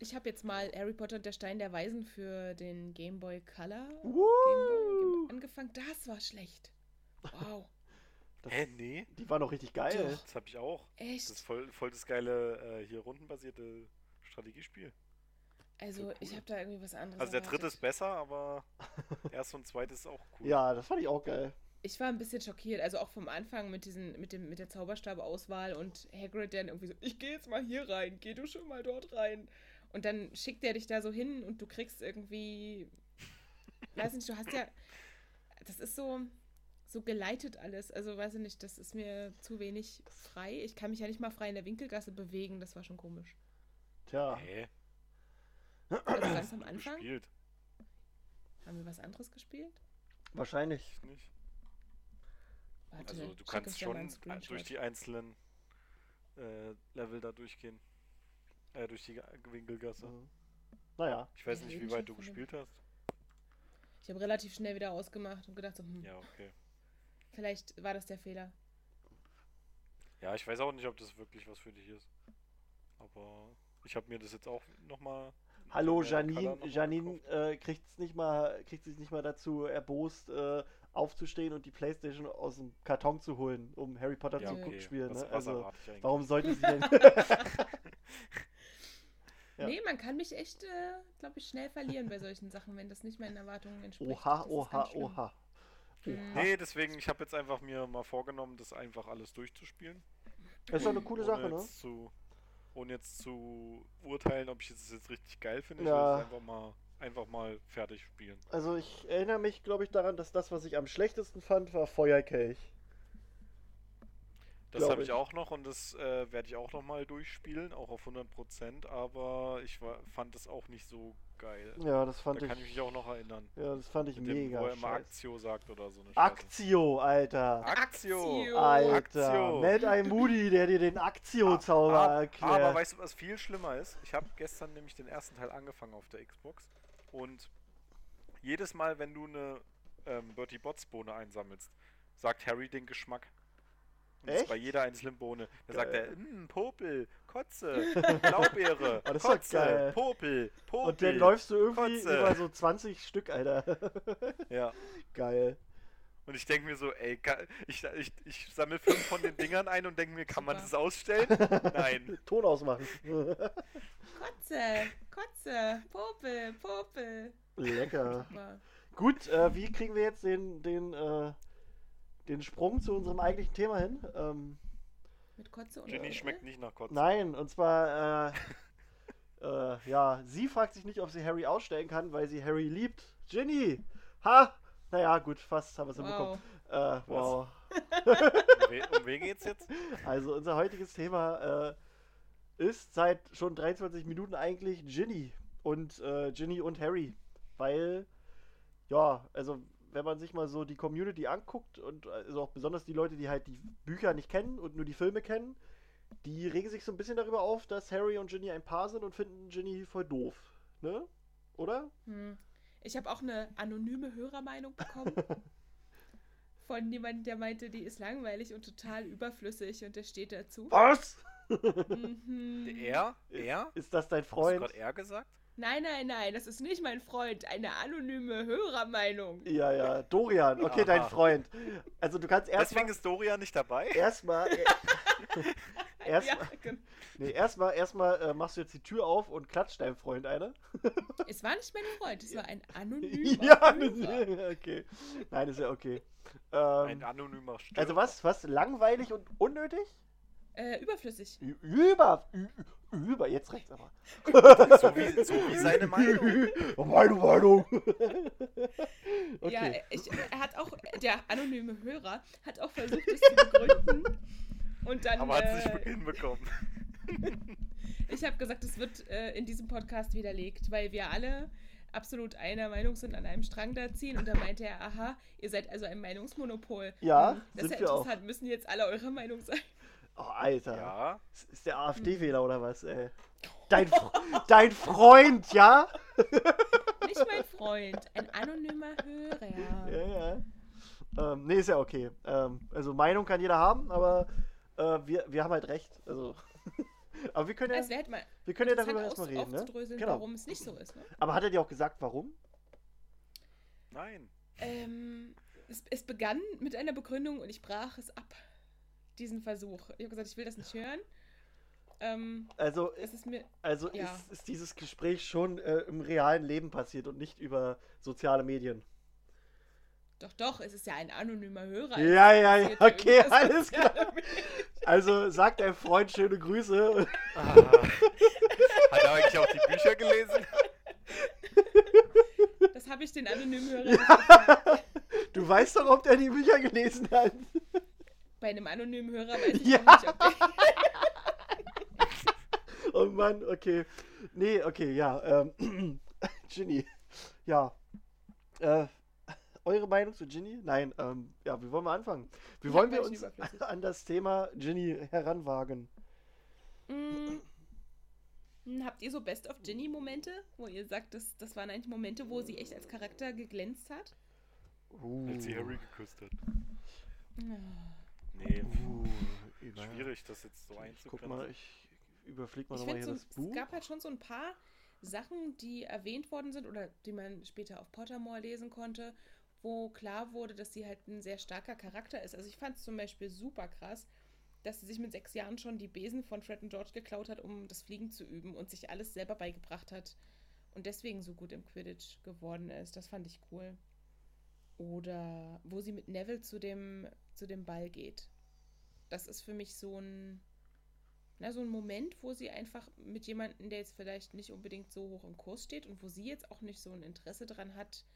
Ich habe jetzt mal Harry Potter und der Stein der Weisen für den Game Boy Color Uh. Game Boy, Game Boy angefangen. Das war schlecht. Wow. Das, Hä, nee? Die war noch richtig geil. Doch. Das habe ich auch. Das Echt? ist voll, voll das geile, äh, hier rundenbasierte Strategiespiel. Also, voll ich cool. habe da irgendwie was anderes. Also der dritte ist erwartet. besser, aber erst und zweites ist auch cool. Ja, das fand ich auch geil. Ich war ein bisschen schockiert, also auch vom Anfang mit diesen, mit dem, mit der Zauberstabauswahl und Hagrid dann irgendwie so, ich gehe jetzt mal hier rein, geh du schon mal dort rein. Und dann schickt er dich da so hin und du kriegst irgendwie, weiß nicht, du hast ja, das ist so, so geleitet alles. Also weiß ich nicht, das ist mir zu wenig frei. Ich kann mich ja nicht mal frei in der Winkelgasse bewegen, das war schon komisch. Tja. Hä? Also ganz am Anfang Gespielt. haben wir was anderes gespielt. Wahrscheinlich. Ich nicht. Warte, Also du kannst schon äh, durch die einzelnen äh, Level da durchgehen. Äh, durch die Winkelgasse. Mhm. Naja. Ich weiß nicht, wie weit du gespielt hast. Ich habe relativ schnell wieder ausgemacht und gedacht, so, hm, Ja, okay. vielleicht war das der Fehler. Ja, ich weiß auch nicht, ob das wirklich was für dich ist. Aber ich habe mir das jetzt auch nochmal. Hallo Janine, Janine äh, kriegt es nicht mal, kriegt sich nicht mal dazu erbost, äh, aufzustehen und die Playstation aus dem Karton zu holen, um Harry Potter ja, zu okay. spielen. Ne? Also warum sollte sie denn? Ja. Nee, man kann mich echt, äh, glaube ich, schnell verlieren bei solchen Sachen, wenn das nicht meinen Erwartungen entspricht. oha, Das oha, oha. Mhm. Nee, deswegen, ich habe jetzt einfach mir mal vorgenommen, das einfach alles durchzuspielen. Das ist doch eine coole ohne Sache, ne? Jetzt zu, ohne jetzt zu urteilen, ob ich es jetzt richtig geil finde. Ja. Ich will es einfach mal, einfach mal fertig spielen. Also ich erinnere mich, glaube ich, daran, dass das, was ich am schlechtesten fand, war Feuerkelch. Das habe ich ich. auch noch und das äh, werde ich auch noch mal durchspielen, auch auf 100%, aber ich war, fand das auch nicht so geil. Ja, das fand da ich. kann ich mich auch noch erinnern. ja, das fand ich Mit dem, mega. wo er immer. Aktio sagt oder so eine Scheiße. Aktio, Alter. Aktio! Aktio. Alter. Aktio. Mad Eye Moody, der dir den Aktio-Zauber Ah, erklärt. Aber weißt du, was viel schlimmer ist? Ich habe gestern nämlich den ersten Teil angefangen auf der Xbox und jedes Mal, wenn du eine ähm, Bertie Bots Bohne einsammelst, sagt Harry den Geschmack. Und das Echt? bei jeder einzelnen Bohne. Da sagt er, "Mm, Popel, Kotze, Blaubeere, Oh, das Kotze, geil. Popel, Popel. Und dann läufst du irgendwie Kotze. über so 20 Stück, Alter. Ja. Geil. Und ich denke mir so, ey, ich, ich, ich sammle fünf von den Dingern ein und denke mir, kann man das ausstellen? Nein. Ton ausmachen. Kotze, Kotze, Popel, Popel. Lecker. Super. Gut, äh, wie kriegen wir jetzt den, den, äh, den Sprung zu unserem eigentlichen Thema hin? Ähm, Mit Kotze und Ginny Popel? schmeckt nicht nach Kotze. nein, und zwar, äh, äh, ja, sie fragt sich nicht, ob sie Harry ausstellen kann, weil sie Harry liebt. Ginny! Ha! Naja, gut, fast haben wir es hinbekommen. Wow. Äh, wow. Um, we um wen geht's jetzt? Also unser heutiges Thema äh, ist seit schon 23 Minuten eigentlich Ginny und äh, Ginny und Harry, weil ja, also wenn man sich mal so die Community anguckt und also auch besonders die Leute, die halt die Bücher nicht kennen und nur die Filme kennen, die regen sich so ein bisschen darüber auf, dass Harry und Ginny ein Paar sind und finden Ginny voll doof, ne? Oder? Hm. Ich habe auch eine anonyme Hörermeinung bekommen. Von jemandem, der meinte, die ist langweilig und total überflüssig und der steht dazu. Was? Mhm. Er? Er? Ist das dein Hast du Freund? gerade er gesagt? Nein, nein, nein, das ist nicht mein Freund. Eine anonyme Hörermeinung. Ja, ja, Dorian. Okay, dein Aha. Freund. Also du kannst erstmal Deswegen ist Dorian nicht dabei? erstmal erstmal Ja, genau. Nee, erstmal erstmal äh, machst du jetzt die Tür auf und klatscht deinem Freund eine. Es war nicht mein Freund, es war ein anonymer ja, Hörer. okay. Nein, ist ja okay. Ein Ähm, anonymer Störer. also was, was langweilig und unnötig? Äh, überflüssig. Über, über, jetzt rechts aber. So wie, so wie seine Meinung. Meine Meinung. okay. Ja, ich, er hat auch, der anonyme Hörer hat auch versucht, es zu begründen. Und dann, Aber hat es nicht äh, hinbekommen. ich habe gesagt, es wird äh, in diesem Podcast widerlegt, weil wir alle absolut einer Meinung sind, an einem Strang da ziehen. Und da meinte er, aha, ihr seid also ein Meinungsmonopol. Ja, Hm, das ist sind ja wir auch. interessant, müssen jetzt alle eurer Meinung sein. Oh, Alter. Ja. Das Ist der AfD-Wähler oder was, ey? Dein, dein Freund, ja? Nicht mein Freund, ein anonymer Hörer. Ja, ja. Ähm, nee, ist ja okay. Ähm, also Meinung kann jeder haben, aber äh, wir, wir haben halt recht. Also. aber wir können ja, halt mal wir können ja darüber erstmal reden, ne? Genau. warum es nicht so ist. Ne? Aber hat er dir auch gesagt, warum? Nein. Ähm, es, es begann mit einer Begründung und ich brach es ab. Diesen Versuch. Ich habe gesagt, ich will das nicht hören. Ähm, Also, es ist mir. also ja. ist, ist dieses Gespräch schon äh, im realen Leben passiert und nicht über soziale Medien. Doch, doch, es ist ja ein anonymer Hörer. Ja, ja, ja, okay, alles klar. Medien. Also sagt dein Freund schöne Grüße. Ah. Hat er eigentlich auch die Bücher gelesen? Das habe ich den anonymen Hörer nicht gefragt. Du weißt doch, ob der die Bücher gelesen hat. Einem anonymen Hörer weiß ich Ja. nicht, ob der. Oh Mann, okay. Nee, okay, ja. Ähm, Ginny. Ja. Äh, eure Meinung zu Ginny? Nein, ähm, ja, wie wollen wir anfangen? Wie wollen wir uns an das Thema Ginny heranwagen? Mm. Hm, Habt ihr so Best of Ginny-Momente, wo ihr sagt, das, das waren eigentlich Momente, wo sie echt als Charakter geglänzt hat? Uh, Als sie Harry geküsst hat. Nee, uh, schwierig, das jetzt so Ich guck mal, einzugrenzen. ich überflieg mal nochmal hier so, das Buch. es gab halt schon so ein paar Sachen, die erwähnt worden sind oder die man später auf Pottermore lesen konnte, wo klar wurde, dass sie halt ein sehr starker Charakter ist. Also ich fand es zum Beispiel super krass, dass sie sich mit sechs Jahren schon die Besen von Fred und George geklaut hat, um das Fliegen zu üben und sich alles selber beigebracht hat und deswegen so gut im Quidditch geworden ist. Das fand ich cool. Oder wo sie mit Neville zu dem, zu dem Ball geht. Das ist für mich so ein, na, so ein Moment, wo sie einfach mit jemandem, der jetzt vielleicht nicht unbedingt so hoch im Kurs steht und wo sie jetzt auch nicht so ein Interesse dran hat,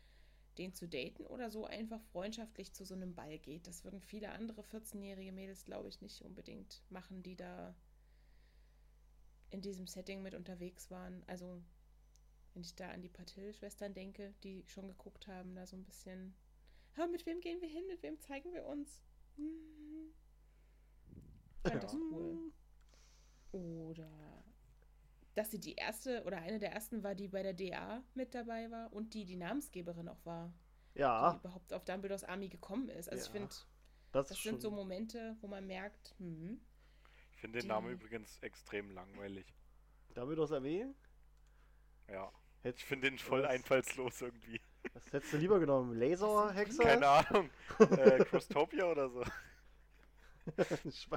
den zu daten oder so einfach freundschaftlich zu so einem Ball geht. Das würden viele andere 14-jährige Mädels, glaube ich, nicht unbedingt machen, die da in diesem Setting mit unterwegs waren. Also, wenn ich da an die Patil-Schwestern denke, die schon geguckt haben, da so ein bisschen, "Ah, mit wem gehen wir hin, mit wem zeigen wir uns? Ich fand das cool. Oder dass sie die erste oder eine der ersten war, die bei der DA mit dabei war und die die Namensgeberin auch war, die Ja, überhaupt auf Dumbledores Army gekommen ist. Also ich Ja, finde, das, das sind so Momente, wo man merkt, hm, Ich finde den die- Namen übrigens extrem langweilig. Dumbledore's Armee? Ja. Hätt, Ich finde den voll einfallslos irgendwie. Was hättest du lieber genommen? Laserhexer? Keine Ahnung. äh, Crostopia oder so.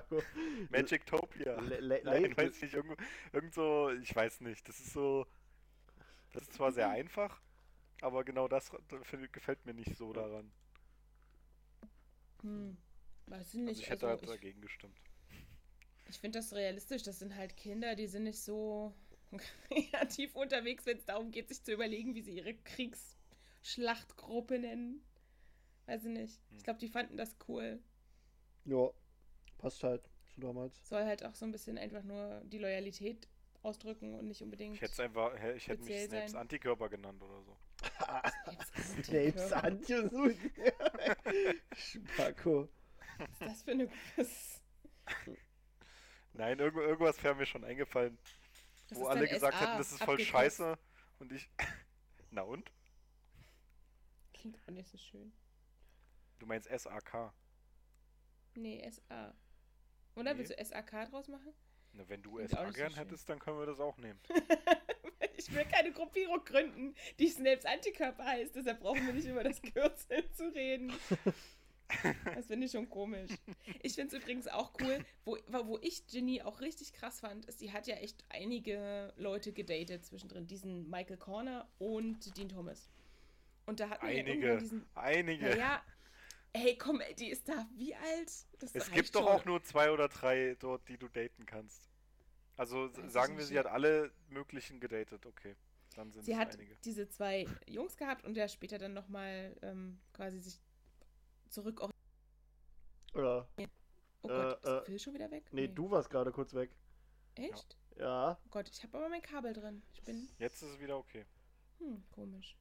Le- le- Nein, weiß nicht, irgendwo, irgend so, ich weiß nicht. Das ist so. Das ist zwar sehr einfach, aber genau das gefällt mir nicht so daran. hm, weiß ich Also nicht. ich hätte Also halt ich, dagegen gestimmt. ich finde das realistisch. Das sind halt Kinder, die sind nicht so kreativ unterwegs, wenn es darum geht, sich zu überlegen, wie sie ihre Kriegsschlachtgruppe nennen. Weiß ich nicht. Ich Hm. glaube, die fanden das cool. Ja, passt halt zu damals. Soll halt auch so ein bisschen einfach nur die Loyalität ausdrücken und nicht unbedingt. Ich hätte einfach, ich hätte mich Snapes sein. Antikörper genannt oder so. Snapes Antiusut. Spacko. Was ist das für eine. Was, Nein, irgend, irgendwas wäre mir schon eingefallen, das wo alle gesagt SA hätten, das ist voll abgekürzt. scheiße. Und ich. Na und? Klingt auch nicht so schön. Du meinst SAK. Nee, SA. Oder Nee. willst du SAK draus machen? Na, wenn du Klingt auch SA so gern schön. hättest, dann können wir das auch nehmen. ich will keine Gruppierung gründen, die Snapes Antikörper heißt. Deshalb brauchen wir nicht über das Kürzel zu reden. Das finde ich schon komisch. Ich finde es übrigens auch cool, wo, wo ich Ginny auch richtig krass fand, ist, sie hat ja echt einige Leute gedatet zwischendrin. Diesen Michael Corner und Dean Thomas. Und da hatten wir ja Einige. irgendwann diesen. Einige. Naja, hey, komm, ey, die ist da wie alt? Das es gibt doch schon. auch nur zwei oder drei dort, die du daten kannst. Also sagen wir, sie ja. hat alle möglichen gedatet. Okay, dann sind Sie es hat einige. diese zwei Jungs gehabt und der später dann nochmal ähm, quasi sich zurück. Oder? Oh Gott, Äh, ist Phil schon wieder weg? Nee, du warst gerade kurz weg. Echt? Ja. Oh Gott, ich habe aber mein Kabel drin. Ich bin. Jetzt ist es wieder okay. Hm, komisch.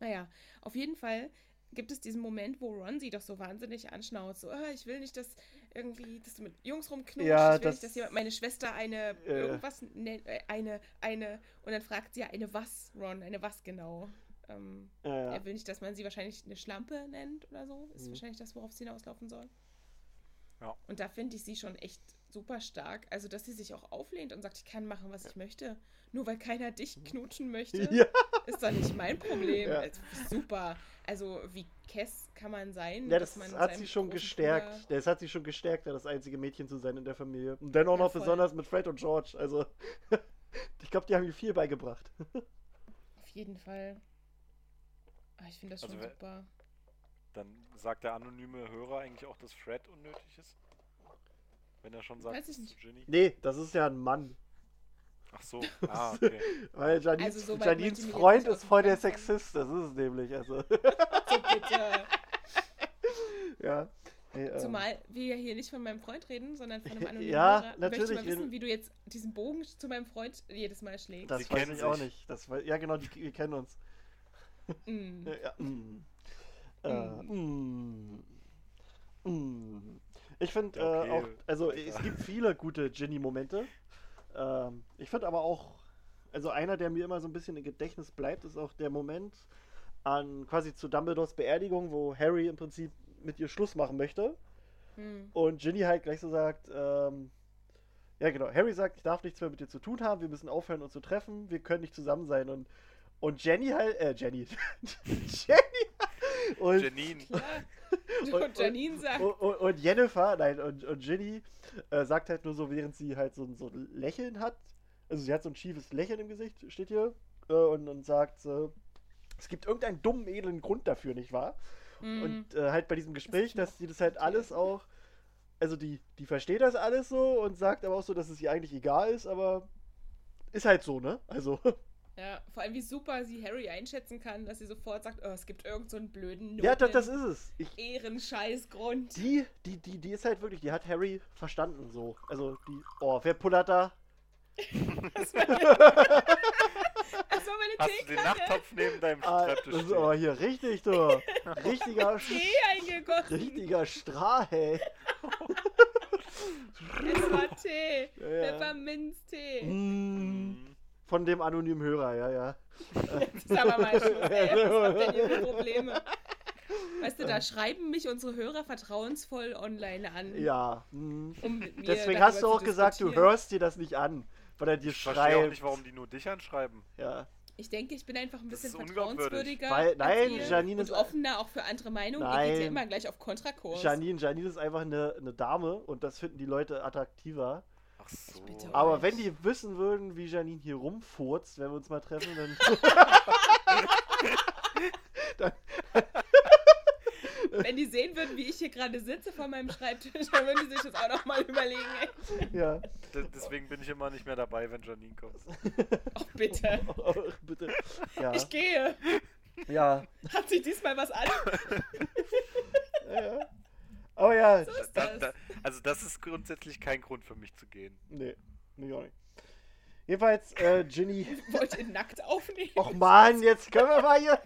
Naja, auf jeden Fall gibt es diesen Moment, wo Ron sie doch so wahnsinnig anschnauzt. So, "Ah, ich will nicht, dass irgendwie, dass du mit Jungs rumknutschst. Ja, ich will das- nicht, dass jemand meine Schwester eine Äh. irgendwas nennt, äh, eine, eine. Und dann fragt sie ja eine was, Ron, eine was genau. Ähm, ja. Er will nicht, dass man sie wahrscheinlich eine Schlampe nennt oder so. Ist Mhm. wahrscheinlich das, worauf es hinauslaufen soll. Ja. Und da finde ich sie schon echt super stark. Also, dass sie sich auch auflehnt und sagt, ich kann machen, was ich möchte. Nur weil keiner dich knutschen möchte, Ja. Ist doch nicht mein Problem. Ja. Also, Super. Also, wie Kess kann man sein? Ja, das dass man hat sie schon gestärkt. Bruder- Das hat sie schon gestärkt, da das einzige Mädchen zu sein in der Familie. Und dann auch Ja, noch voll. besonders mit Fred und George. Also, ich glaube, die haben ihr viel beigebracht. Auf jeden Fall. Ah, ich finde das Also schon wer- super. Dann sagt der anonyme Hörer eigentlich auch, dass Fred unnötig ist? Wenn er schon sagt, Weiß ich nicht. Ginny? Nee, das ist ja ein Mann. Ach so, ah, okay. Weil Janins, Also, so Janins ich Freund ist voll der Sexist. Das ist es nämlich. Also, So, bitte. ja. Nee, ähm, Zumal wir ja hier nicht von meinem Freund reden, sondern von einem anonymen Ja, Hörer. Ich natürlich, möchte mal wissen, wie du jetzt diesen Bogen zu meinem Freund jedes Mal schlägst. Das Sie weiß ich auch sich. nicht. Das, wei- ja, genau, die, wir kennen uns. Mm. Ja, ja, mm. Äh, mm. Mm. Ich finde Ja, äh, okay, auch, also es gibt viele gute Ginny-Momente. Ähm, ich finde aber auch, also einer, der mir immer so ein bisschen im Gedächtnis bleibt, ist auch der Moment an quasi zu Dumbledores Beerdigung, wo Harry im Prinzip mit ihr Schluss machen möchte. Hm. Und Ginny halt gleich so sagt, ähm, ja genau, Harry sagt, ich darf nichts mehr mit dir zu tun haben, wir müssen aufhören uns zu treffen, wir können nicht zusammen sein. Und, und Jenny halt, äh, Jenny. Jenny! Und, Janine. Und- Und, Janine sagt, und, und, und Jennifer, nein, und, und Ginny äh, sagt halt nur so, während sie halt so, ein- so ein Lächeln hat. Also sie hat so ein schiefes Lächeln im Gesicht, steht hier. Äh, und, und sagt, äh, es gibt irgendeinen dummen, edlen Grund dafür, nicht wahr? mm, Und äh, halt bei diesem Gespräch, mir dass sie das halt alles auch, also die, die versteht das alles so und sagt aber auch so, dass es ihr eigentlich egal ist, aber ist halt so, ne? Also, ja, vor allem wie super sie Harry einschätzen kann, dass sie sofort sagt, oh, es gibt irgend so einen blöden ja, das, das ist es. Ich, Ehrenscheißgrund. die, die, die, die ist halt wirklich, die hat Harry verstanden so. Also die, oh, wer pullert da? Das war, das war meine hast du den. Nachttopf neben deinem Ah, Schreibtisch das ist stehen? aber hier richtig, du. Richtiger, Tee eingegossen. richtiger Strahl, ey. Es war Tee. Ja, ja. Pfefferminztee. Mm. Von dem anonymen Hörer, ja, ja. Aber mal Schluss, ey. Was habt denn ihr für Probleme? Weißt du, da schreiben mich unsere Hörer vertrauensvoll online an. Ja. mm. Um Deswegen hast du auch gesagt, du hörst dir das nicht an, weil er dir Ich verstehe auch schreibt. nicht, warum die nur dich anschreiben. Ja. Ich denke, ich bin einfach ein bisschen vertrauenswürdiger. Weil- als nein, ihr Janine und ist- offener auch für andere Meinungen. Ihr geht Nein. ja immer gleich auf Kontrakurs. Janine, Janine ist einfach eine, eine Dame und das finden die Leute attraktiver. Ach so. bitte Aber euch. wenn die wissen würden, wie Janine hier rumfurzt, wenn wir uns mal treffen, dann. Wenn die sehen würden, wie ich hier gerade sitze vor meinem Schreibtisch, dann würden die sich das auch noch mal überlegen. Ey. ja. D deswegen bin ich immer nicht mehr dabei, wenn Janine kommt. Ach bitte. Bitte. Ja. Ich gehe. Ja. Hat sich diesmal was an? ja. ja. Aber ja. So ist Da, das. da, also das ist grundsätzlich kein Grund für mich zu gehen. Nee. Nee, auch nicht. Jedenfalls, äh, Ginny. Wollt ihr nackt aufnehmen? Och man, jetzt können wir mal hier.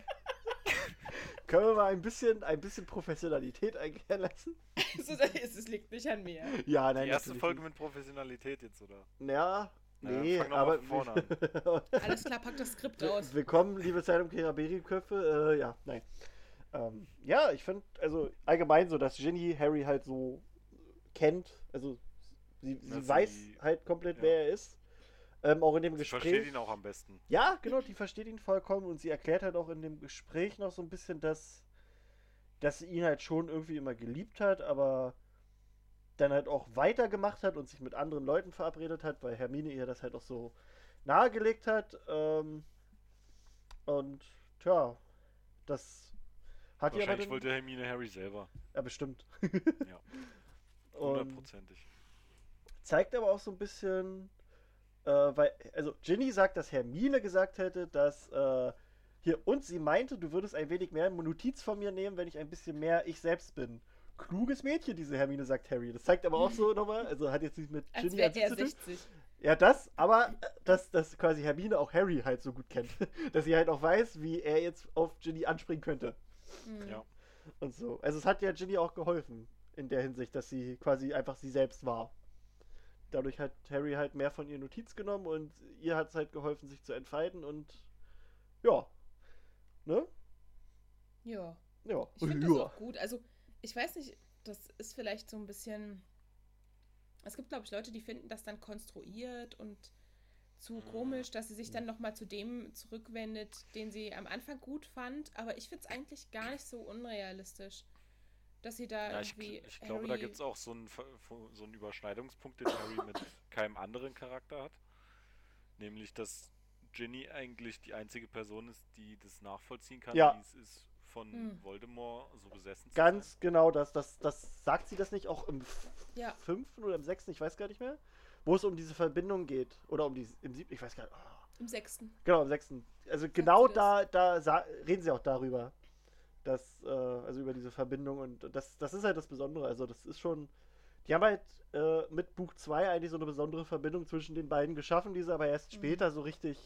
können wir mal ein bisschen, ein bisschen Professionalität einkehren lassen? Also, das ist- es liegt nicht an mir. Ja, nein. Die erste Folge nicht. mit Professionalität jetzt, oder? Ja, Ja, nee, mal aber. Alles klar, pack das Skript aus. Willkommen, liebe Zeitung Keraberi-Köpfe. Äh, ja, nein. Ähm, ja, ich finde, also allgemein so, dass Ginny Harry halt so kennt. Also, sie, sie weiß halt komplett, ja. wer er ist. Ähm, auch in dem Sie Gespräch. versteht ihn auch am besten. Ja, genau, die versteht ihn vollkommen und sie erklärt halt auch in dem Gespräch noch so ein bisschen, dass, dass sie ihn halt schon irgendwie immer geliebt hat, aber dann halt auch weitergemacht hat und sich mit anderen Leuten verabredet hat, weil Hermine ihr das halt auch so nahegelegt hat. Ähm, und tja, das hat Wahrscheinlich dann, wollte Hermine Harry selber. ja, bestimmt. Ja. Und Hundertprozentig. zeigt aber auch so ein bisschen, äh, weil, also Ginny sagt, dass Hermine gesagt hätte, dass äh, hier, und sie meinte, du würdest ein wenig mehr Notiz von mir nehmen, wenn ich ein bisschen mehr ich selbst bin. Kluges Mädchen, diese Hermine, sagt Harry. Das zeigt aber auch so nochmal, also hat jetzt nicht mit Als Ginny wäre an sich er zu tun. 60. Ja, das, aber äh, dass, dass quasi Hermine auch Harry halt so gut kennt. dass sie halt auch weiß, wie er jetzt auf Ginny anspringen könnte. Hm. Ja. Und so. Also es hat ja Ginny auch geholfen, in der Hinsicht, dass sie quasi einfach sie selbst war. Dadurch hat Harry halt mehr von ihr Notiz genommen und ihr hat es halt geholfen, sich zu entfalten und ja. Ne? Ja. Ja. Ich finde ja. das auch gut. Also, ich weiß nicht, das ist vielleicht so ein bisschen. Es gibt, glaube ich, Leute, die finden das dann konstruiert und zu komisch, dass sie sich dann nochmal zu dem zurückwendet, den sie am Anfang gut fand. Aber ich finde es eigentlich gar nicht so unrealistisch, dass sie da Ja, ich, irgendwie. ich glaube, da gibt es auch so einen, Ver- so einen Überschneidungspunkt, den Harry mit keinem anderen Charakter hat. Nämlich, dass Ginny eigentlich die einzige Person ist, die das nachvollziehen kann, Ja. wie es ist, von Hm. Voldemort so besessen zu Ganz sein. genau, das, das, das sagt sie das nicht auch im Ja. fünften oder im sechsten, ich weiß gar nicht mehr, wo es um diese Verbindung geht. Oder um die, im siebten, ich weiß gar nicht. Oh. Im sechsten. Genau, im sechsten. Also genau sie da, da sa- reden sie auch darüber. Dass, äh, also über diese Verbindung und das, das ist halt das Besondere. Also das ist schon. Die haben halt äh, mit Buch 2 eigentlich so eine besondere Verbindung zwischen den beiden geschaffen, die sie aber erst Mhm. später so richtig,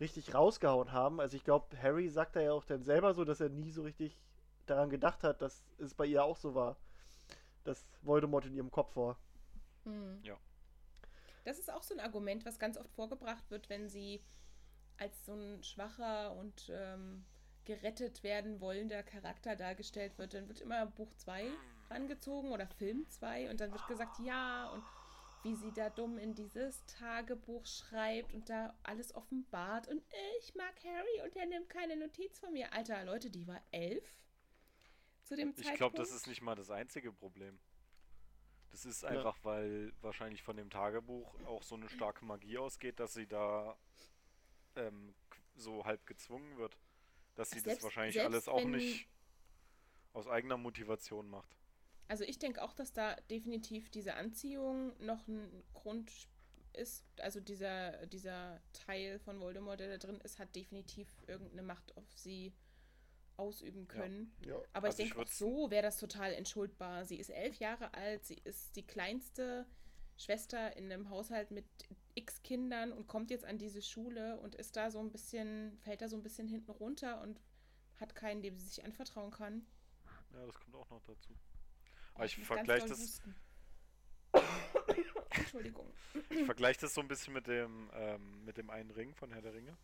richtig rausgehauen haben. Also ich glaube, Harry sagt da ja auch dann selber so, dass er nie so richtig daran gedacht hat, dass es bei ihr auch so war. Dass Voldemort in ihrem Kopf war. Hm. Ja. Das ist auch so ein Argument, was ganz oft vorgebracht wird, wenn sie als so ein schwacher und ähm, gerettet werden wollender Charakter dargestellt wird. Dann wird immer Buch 2 rangezogen oder Film 2 und dann wird gesagt, ja, und wie sie da dumm in dieses Tagebuch schreibt und da alles offenbart und ich mag Harry und er nimmt keine Notiz von mir. Alter, Leute, die war elf zu dem Zeitpunkt. Ich glaube, das ist nicht mal das einzige Problem. Das ist einfach, weil wahrscheinlich von dem Tagebuch auch so eine starke Magie ausgeht, dass sie da ähm, so halb gezwungen wird. Dass sie Selbst- das wahrscheinlich alles auch nicht aus eigener Motivation macht. Also ich denke auch, dass da definitiv diese Anziehung noch ein Grund ist. Also dieser, dieser Teil von Voldemort, der da drin ist, hat definitiv irgendeine Macht auf sie ausüben Ja. können. Ja. Aber Also ich ich denke, so wäre das total entschuldbar. Sie ist elf Jahre alt, sie ist die kleinste Schwester in einem Haushalt mit x Kindern und kommt jetzt an diese Schule und ist da so ein bisschen, fällt da so ein bisschen hinten runter und hat keinen, dem sie sich anvertrauen kann. Ja, das kommt auch noch dazu. Oh, Aber ich ganz vergleiche das. Entschuldigung. ich vergleich das so ein bisschen mit dem, ähm, mit dem einen Ring von Herr der Ringe.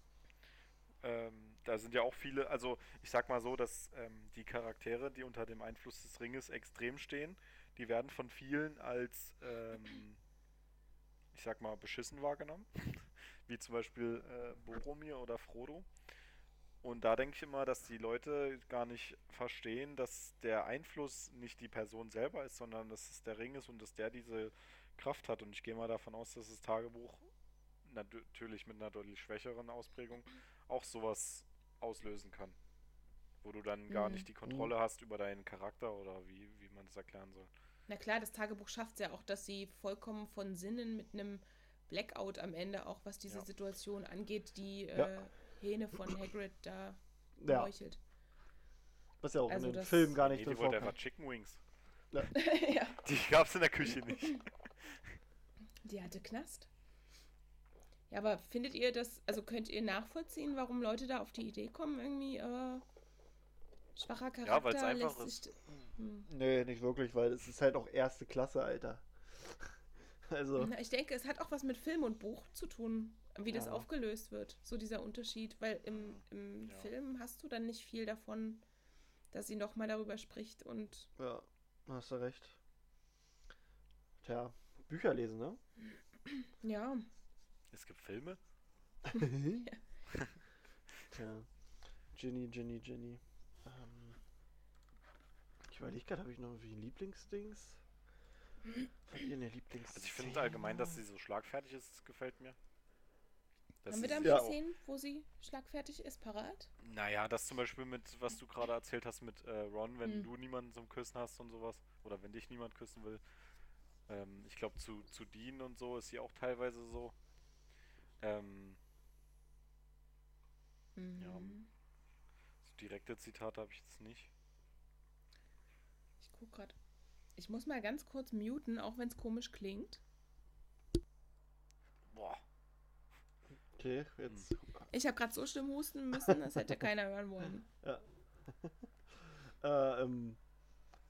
Ähm, da sind ja auch viele, also ich sag mal so, dass ähm, die Charaktere, die unter dem Einfluss des Ringes extrem stehen, die werden von vielen als, ähm, ich sag mal, beschissen wahrgenommen. Wie zum Beispiel äh, Boromir oder Frodo. Und da denke ich immer, dass die Leute gar nicht verstehen, dass der Einfluss nicht die Person selber ist, sondern dass es der Ring ist und dass der diese Kraft hat. Und ich gehe mal davon aus, dass das Tagebuch nat- natürlich mit einer deutlich schwächeren Ausprägung auch sowas auslösen kann. Wo du dann gar Mhm. nicht die Kontrolle hast über deinen Charakter oder wie, wie man das erklären soll. Na klar, das Tagebuch schafft es ja auch, dass sie vollkommen von Sinnen mit einem Blackout am Ende, auch was diese Ja. Situation angeht, die Ja. äh, Hähne von Hagrid da Ja, meuchelt. was ja auch Also in dem Film gar Nee, nicht die drin wollte einfach Chicken Wings. ja, Die gab es in der Küche nicht. die hatte Knast. Ja, aber findet ihr das, also könnt ihr nachvollziehen, warum Leute da auf die Idee kommen, irgendwie, äh, schwacher Charakter Ja, weil's einfach lässt sich... Hm. Nee, nicht wirklich, weil es ist halt auch erste Klasse, Alter. Also, Na, ich denke, es hat auch was mit Film und Buch zu tun, wie das Ja. aufgelöst wird. So dieser Unterschied, weil im, im Ja. Film hast du dann nicht viel davon, dass sie nochmal darüber spricht und ja, hast du recht. Tja, Bücher lesen, ne? ja, Es gibt Filme? Tja. Ginny, Ginny, Ginny. Ähm, ich überlege gerade, habe ich noch irgendwie Lieblingsdings? Von ihr eine Lieblings. Also ich finde allgemein, dass sie so schlagfertig ist, gefällt mir. Das haben wir da ein ja paar Szenen, wo sie schlagfertig ist, parat? Naja, das zum Beispiel mit, was du gerade erzählt hast mit äh, Ron, wenn Hm. du niemanden zum Küssen hast und sowas, oder wenn dich niemand küssen will. Ähm, ich glaube, zu, zu Dean und so ist sie auch teilweise so. Ähm, Ja. Mhm. so direkte Zitate habe ich jetzt nicht. Ich guck grad. Ich muss mal ganz kurz muten, auch wenn es komisch klingt. Boah. Okay, jetzt. Ich habe gerade so schlimm husten müssen, das hätte keiner hören wollen. Äh, ähm,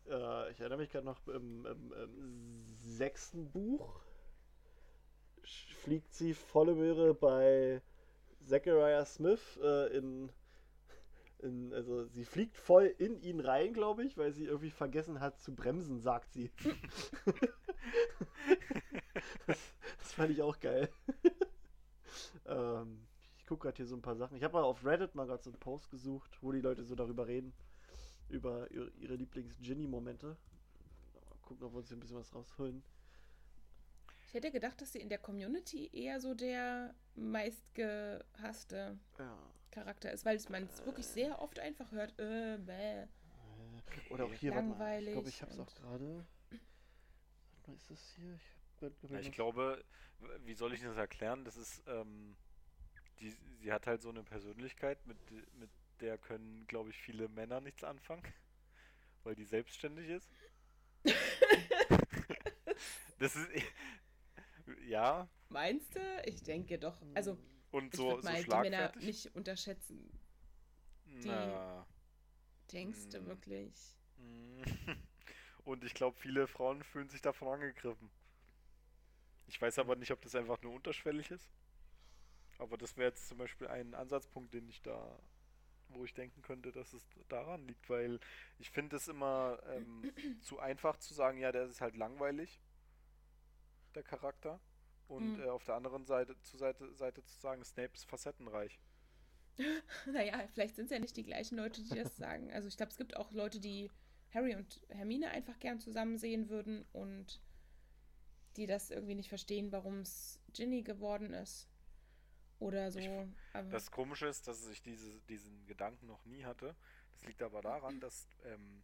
äh, ich erinnere mich gerade noch im, im, im sechsten Buch fliegt sie volle Möhre bei Zachariah Smith äh, in, in, also sie fliegt voll in ihn rein, glaube ich, weil sie irgendwie vergessen hat zu bremsen, sagt sie. das, das fand ich auch geil. Ähm, ich gucke gerade hier so ein paar Sachen. Ich habe mal auf Reddit mal gerade so einen Post gesucht, wo die Leute so darüber reden. Über ihre, ihre Lieblings-Ginny-Momente. Gucken, ob wir uns hier ein bisschen was rausholen. Ich hätte gedacht, dass sie in der Community eher so der meistgehasste Ja. Charakter ist, weil man es wirklich sehr oft einfach hört. Äh, bäh. Äh, Oder auch hier, warte mal. Ich Langweilig glaube, ich habe es auch gerade. Warte mal, ist das hier? Ich, Ja, ich glaube, wie soll ich das erklären? Das ist, ähm, die, sie hat halt so eine Persönlichkeit, mit, mit der können, glaube ich, viele Männer nichts anfangen, weil die selbstständig ist. das ist, ja, Meinst du? Ich denke doch. Also, und ich so, würde so mal die Männer nicht unterschätzen. Na, Denkst du Mm. wirklich? mm. Und ich glaube, viele Frauen fühlen sich davon angegriffen. Ich weiß aber nicht, ob das einfach nur unterschwellig ist. Aber das wäre jetzt zum Beispiel ein Ansatzpunkt, den ich da, wo ich denken könnte, dass es daran liegt, weil ich finde es immer ähm, zu einfach zu sagen, ja, der ist halt langweilig, der Charakter. Und Mhm. äh, auf der anderen Seite zu Seite, Seite zu sagen, Snape ist facettenreich. Naja, vielleicht sind es ja nicht die gleichen Leute, die das sagen. Also ich glaube, es gibt auch Leute, die Harry und Hermine einfach gern zusammen sehen würden und die das irgendwie nicht verstehen, warum es Ginny geworden ist. Oder so. Ich- aber Das Komische ist, dass ich diese, diesen Gedanken noch nie hatte. Das liegt aber daran, dass, ähm,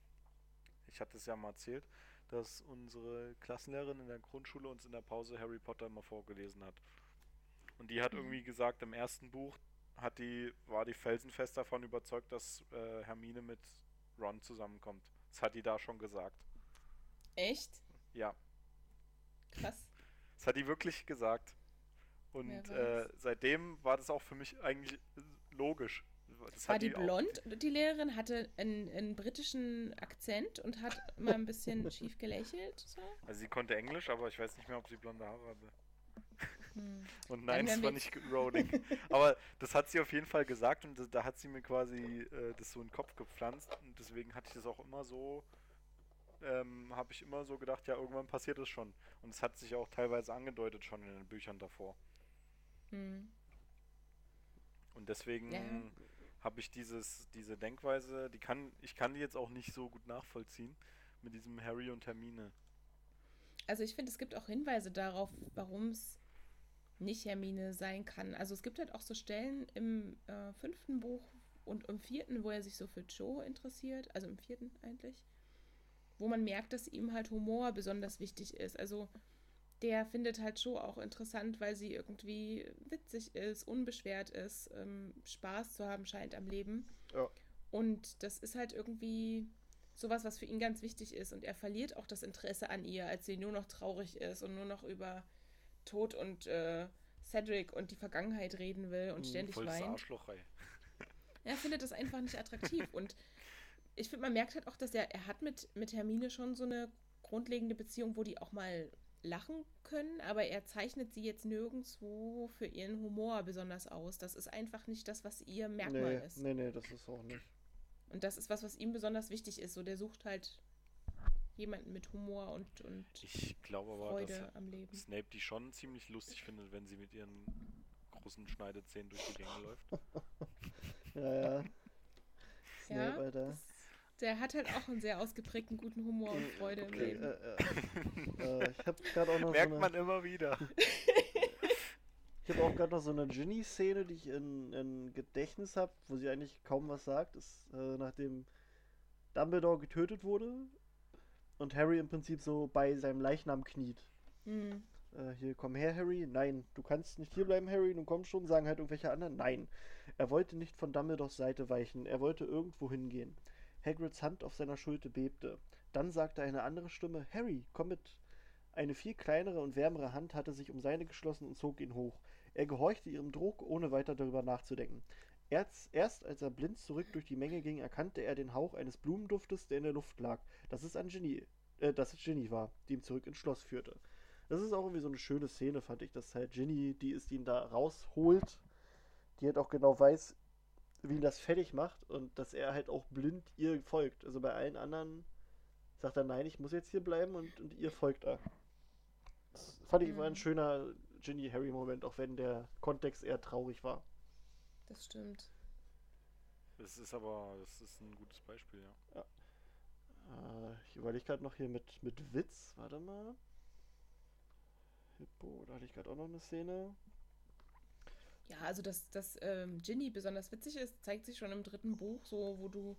ich hatte es ja mal erzählt, dass unsere Klassenlehrerin in der Grundschule uns in der Pause Harry Potter mal vorgelesen hat. Und die hat Mhm. irgendwie gesagt, im ersten Buch hat die, war die felsenfest davon überzeugt, dass äh, Hermine mit Ron zusammenkommt. Das hat die da schon gesagt. echt? Ja, Krass. das hat die wirklich gesagt. Und äh, seitdem war das auch für mich eigentlich logisch. Das War die auch- blond, die Lehrerin, hatte einen, einen britischen Akzent und hat mal ein bisschen schief gelächelt. So. Also sie konnte Englisch, aber ich weiß nicht mehr, ob sie blonde Haare hatte. Hm. Und nein, es war nicht Rowling. aber das hat sie auf jeden Fall gesagt und das, da hat sie mir quasi äh, das so in den Kopf gepflanzt und deswegen hatte ich das auch immer so, ähm, habe ich immer so gedacht, ja, irgendwann passiert es schon. Und es hat sich auch teilweise angedeutet schon in den Büchern davor. Hm. Und deswegen Ja. Habe ich dieses, diese Denkweise, die kann, ich kann die jetzt auch nicht so gut nachvollziehen mit diesem Harry und Hermine. Also ich finde, es gibt auch Hinweise darauf, warum es nicht Hermine sein kann. Also es gibt halt auch so Stellen im äh, fünften Buch und im vierten, wo er sich so für Joe interessiert, also im vierten eigentlich, wo man merkt, dass ihm halt Humor besonders wichtig ist. Also der findet halt Joe auch interessant, weil sie irgendwie witzig ist, unbeschwert ist, ähm, Spaß zu haben scheint am Leben. Ja. Und das ist halt irgendwie sowas, was für ihn ganz wichtig ist. Und er verliert auch das Interesse an ihr, als sie nur noch traurig ist und nur noch über Tod und äh, Cedric und die Vergangenheit reden will und Mhm, ständig Vollste weint. Arschlocherei. Er findet das einfach nicht attraktiv. und ich finde, man merkt halt auch, dass er, er hat mit, mit Hermine schon so eine grundlegende Beziehung, wo die auch mal lachen können, aber er zeichnet sie jetzt nirgendwo für ihren Humor besonders aus. Das ist einfach nicht das, was ihr Merkmal nee, ist. nee, nee, das ist auch nicht. Und das ist was, was ihm besonders wichtig ist. So, der sucht halt jemanden mit Humor und, und Ich glaube aber, Freude dass am Leben. Snape die schon ziemlich lustig findet, wenn sie mit ihren großen Schneidezähnen durch die Gänge läuft. Ja, ja. Snape, Ja, Alter. das, der hat halt auch einen sehr ausgeprägten guten Humor und Freude im Okay, Leben. äh, äh, äh, ich habe gerade auch noch Merkt so eine, man immer wieder. ich habe auch gerade noch so eine Ginny-Szene, die ich in, in Gedächtnis habe, wo sie eigentlich kaum was sagt, ist äh, nachdem Dumbledore getötet wurde und Harry im Prinzip so bei seinem Leichnam kniet. Hm. Äh, hier, komm her, Harry. Nein, du kannst nicht hierbleiben, Harry. Du kommst schon, sagen halt irgendwelche anderen. Nein. Er wollte nicht von Dumbledores Seite weichen. Er wollte irgendwo hingehen. Hagrids Hand auf seiner Schulter bebte. Dann sagte eine andere Stimme, Harry, komm mit. Eine viel kleinere und wärmere Hand hatte sich um seine geschlossen und zog ihn hoch. Er gehorchte ihrem Druck, ohne weiter darüber nachzudenken. Erst, erst als er blind zurück durch die Menge ging, erkannte er den Hauch eines Blumenduftes, der in der Luft lag. Dass es an Ginny, äh, dass es Ginny war, die ihn zurück ins Schloss führte. Das ist auch irgendwie so eine schöne Szene, fand ich, dass halt Ginny, die ist, die ihn da rausholt, die halt auch genau weiß, wie ihn das fertig macht und dass er halt auch blind ihr folgt. Also bei allen anderen sagt er, nein, ich muss jetzt hier bleiben und, und ihr folgt er. Das fand ich immer ein Mhm. schöner, Ginny-Harry-Moment, auch wenn der Kontext eher traurig war. Das stimmt. Das ist aber, das ist ein gutes Beispiel, ja. Äh, ich überlege gerade noch hier mit, mit Witz. Warte mal. Hippo, da hatte ich gerade auch noch eine Szene. Ja, also dass, dass ähm, Ginny besonders witzig ist, zeigt sich schon im dritten Buch, so wo du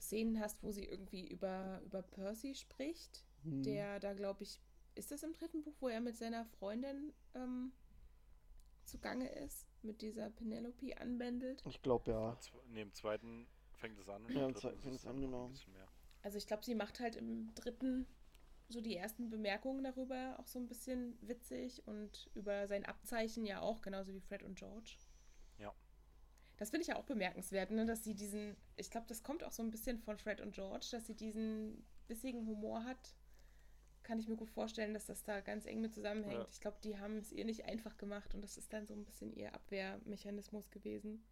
Szenen hast, wo sie irgendwie über, über Percy spricht, Hm. der da, glaube ich, ist das im dritten Buch, wo er mit seiner Freundin ähm, zugange ist, mit dieser Penelope anbändelt. Ich glaube ja. Nee, im zweiten fängt es an und Ja, im zweiten fängt es an, genau. Also ich glaube, sie macht halt im dritten so die ersten Bemerkungen darüber auch so ein bisschen witzig und über sein Abzeichen ja auch, genauso wie Fred und George. Ja. Das finde ich ja auch bemerkenswert, ne? dass sie diesen, ich glaube, das kommt auch so ein bisschen von Fred und George, dass sie diesen bissigen Humor hat. Kann ich mir gut vorstellen, dass das da ganz eng mit zusammenhängt. Ja. Ich glaube, die haben es ihr nicht einfach gemacht und das ist dann so ein bisschen ihr Abwehrmechanismus gewesen.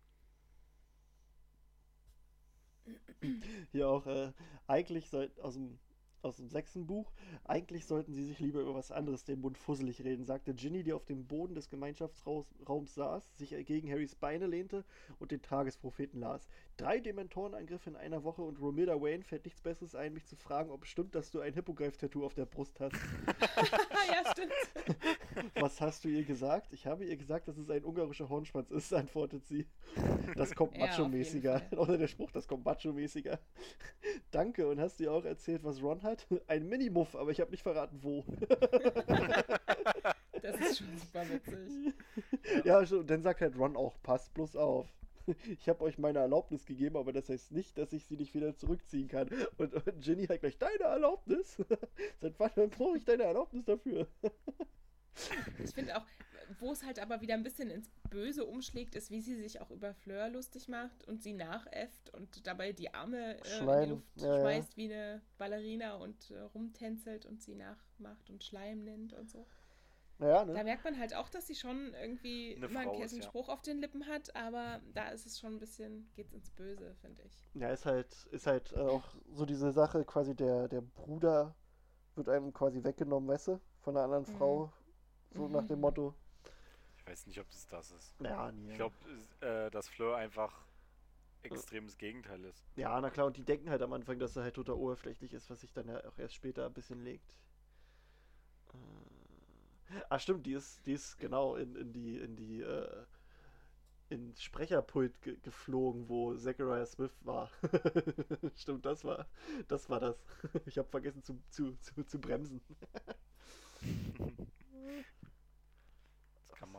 Hier auch, äh, eigentlich soll, aus dem, aus dem sechsten Buch, eigentlich sollten sie sich lieber über was anderes den Mund fusselig reden, sagte Ginny, die auf dem Boden des Gemeinschaftsraums saß, sich gegen Harrys Beine lehnte und den Tagespropheten las. Drei Dementorenangriffe in einer Woche und Romilda Wayne fällt nichts Besseres ein, mich zu fragen, ob es stimmt, dass du ein Hippogreif-Tattoo auf der Brust hast. ja, stimmt. Was hast du ihr gesagt? Ich habe ihr gesagt, dass es ein ungarischer Hornschwanz ist, antwortet sie. Das kommt Ja, macho-mäßiger. Oder der Spruch, das kommt macho-mäßiger. Danke, und hast du ihr auch erzählt, was Ron hat? Ein Minimuff, aber ich habe nicht verraten, wo. Das ist schon super witzig. ja, schon, und dann sagt halt Ron auch, passt bloß auf. Ich habe euch meine Erlaubnis gegeben, aber das heißt nicht, dass ich sie nicht wieder zurückziehen kann. Und, und Ginny hat gleich, deine Erlaubnis? Seit wann brauche ich deine Erlaubnis dafür? Ich finde auch, wo es halt aber wieder ein bisschen ins Böse umschlägt, ist, wie sie sich auch über Fleur lustig macht und sie nachäfft und dabei die Arme äh, in die Luft ja, ja. schmeißt wie eine Ballerina und äh, rumtänzelt und sie nachmacht und Schleim nennt und so. Ja, Da ne? merkt man halt auch, dass sie schon irgendwie Eine immer einen Frau ist, kessen ja. Spruch auf den Lippen hat, aber da ist es schon ein bisschen, geht's ins Böse, finde ich. Ja, ist halt, ist halt äh, auch so diese Sache, quasi der, der Bruder wird einem quasi weggenommen, weißt du, von einer anderen Mhm. Frau. So nach dem Mhm. Motto. Ich weiß nicht, ob es das ist. Ja, nee. Ich glaube, äh, dass Fleur einfach extremes Gegenteil ist. Ja, na klar, und die denken halt am Anfang, dass er halt total oberflächlich ist, was sich dann ja auch erst später ein bisschen legt. Äh, ah, stimmt, die ist, die ist genau in, in die, in die, äh, ins Sprecherpult ge geflogen, wo Zachariah Smith war. stimmt, das war, das war das. Ich habe vergessen zu, zu, zu, zu bremsen.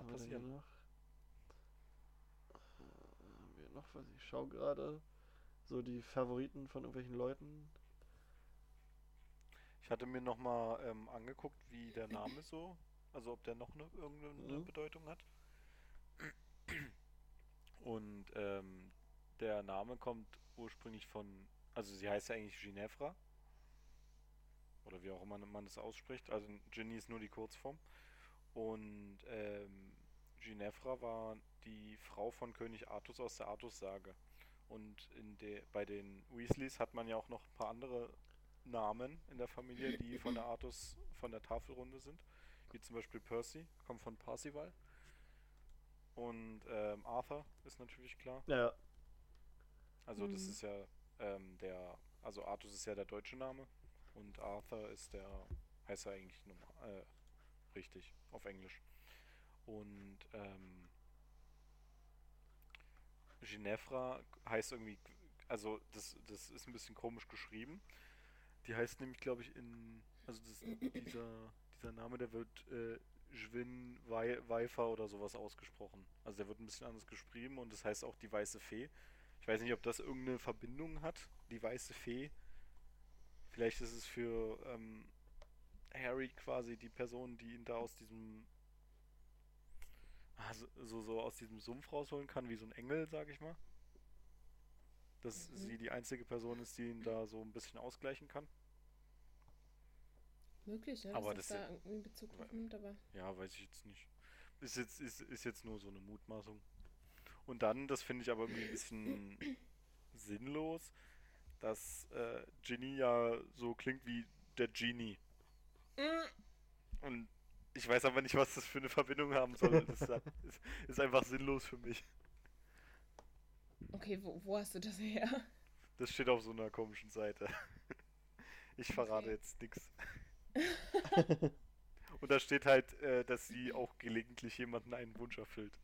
Hier passieren. noch? Äh, haben wir noch was? Ich schaue gerade. So die Favoriten von irgendwelchen Leuten. Ich hatte mir nochmal ähm, angeguckt, wie der Name so, also ob der noch eine, irgendeine Mhm. Bedeutung hat. Und ähm, der Name kommt ursprünglich von, also sie heißt ja eigentlich Ginevra. Oder wie auch immer man das ausspricht. Also Ginny ist nur die Kurzform. Und ähm, Ginevra war die Frau von König Artus aus der Artus-Sage. Und in der, bei den Weasleys hat man ja auch noch ein paar andere Namen in der Familie, die von der Artus, von der Tafelrunde sind. Wie zum Beispiel Percy, kommt von Parsival. Und ähm, Arthur ist natürlich klar. Ja, Also das Mhm. ist ja ähm, der, also Artus ist ja der deutsche Name und Arthur ist der, heißt ja eigentlich normal, äh, richtig auf Englisch. Und ähm, Ginevra heißt irgendwie, also das, das ist ein bisschen komisch geschrieben. Die heißt nämlich, glaube ich, in, also das, dieser, dieser Name, der wird äh, Weifer oder sowas ausgesprochen. Also der wird ein bisschen anders geschrieben und das heißt auch die weiße Fee. Ich weiß nicht, ob das irgendeine Verbindung hat, die weiße Fee. Vielleicht ist es für ähm, Harry quasi die Person, die ihn da aus diesem ah, so, so, aus diesem Sumpf rausholen kann, wie so ein Engel, sag ich mal. Dass Mhm. sie die einzige Person ist, die ihn da so ein bisschen ausgleichen kann. Möglich, ne? Aber dass das das da irgendwie Bezug drauf nimmt, aber. Ja, weiß ich jetzt nicht. Ist jetzt, ist, ist jetzt nur so eine Mutmaßung. Und dann, das finde ich aber irgendwie ein bisschen sinnlos, dass äh, Ginny ja so klingt wie der Genie. Mm, Und Ich weiß aber nicht, was das für eine Verbindung haben soll. Das ist, ist, ist einfach sinnlos für mich. Okay, wo, wo hast du das her? Das steht auf so einer komischen Seite. Ich verrate Okay. jetzt nichts. Und da steht halt, äh, dass sie auch gelegentlich jemanden einen Wunsch erfüllt.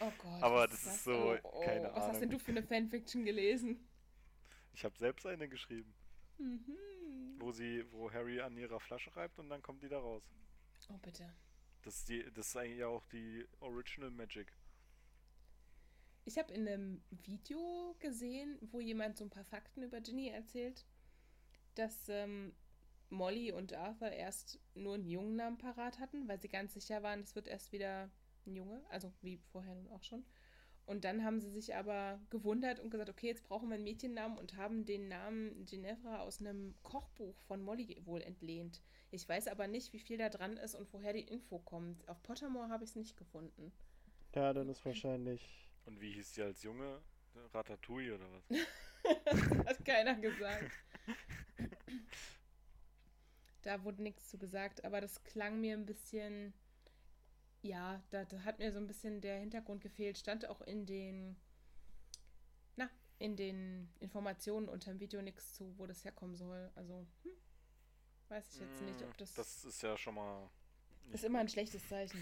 Oh Gott. Aber was das ist so, keine Was hast denn Ahnung. du für eine Fanfiction gelesen? Ich habe selbst eine geschrieben, Mhm. Wo sie, wo Harry an ihrer Flasche reibt und dann kommt die da raus. Oh, bitte. Das ist, die, das ist eigentlich auch die Original Magic. Ich habe in einem Video gesehen, wo jemand so ein paar Fakten über Ginny erzählt, dass ähm, Molly und Arthur erst nur einen Jungennamen parat hatten, weil sie ganz sicher waren, es wird erst wieder ein Junge, also wie vorher nun auch schon. Und dann haben sie sich aber gewundert und gesagt, okay, jetzt brauchen wir einen Mädchennamen und haben den Namen Ginevra aus einem Kochbuch von Molly wohl entlehnt. Ich weiß aber nicht, wie viel da dran ist und woher die Info kommt. Auf Pottermore habe ich es nicht gefunden. Ja, dann ist wahrscheinlich. Und wie hieß sie als Junge? Ratatouille oder was? Hat keiner gesagt. Da wurde nichts zu gesagt, aber das klang mir ein bisschen. Ja, da, da hat mir so ein bisschen der Hintergrund gefehlt. Stand auch in den. Na, in den Informationen unter dem Video nichts zu, wo das herkommen soll. Also, hm, weiß ich jetzt nicht, ob das. Das ist ja schon mal. Ist immer ein schlechtes Zeichen.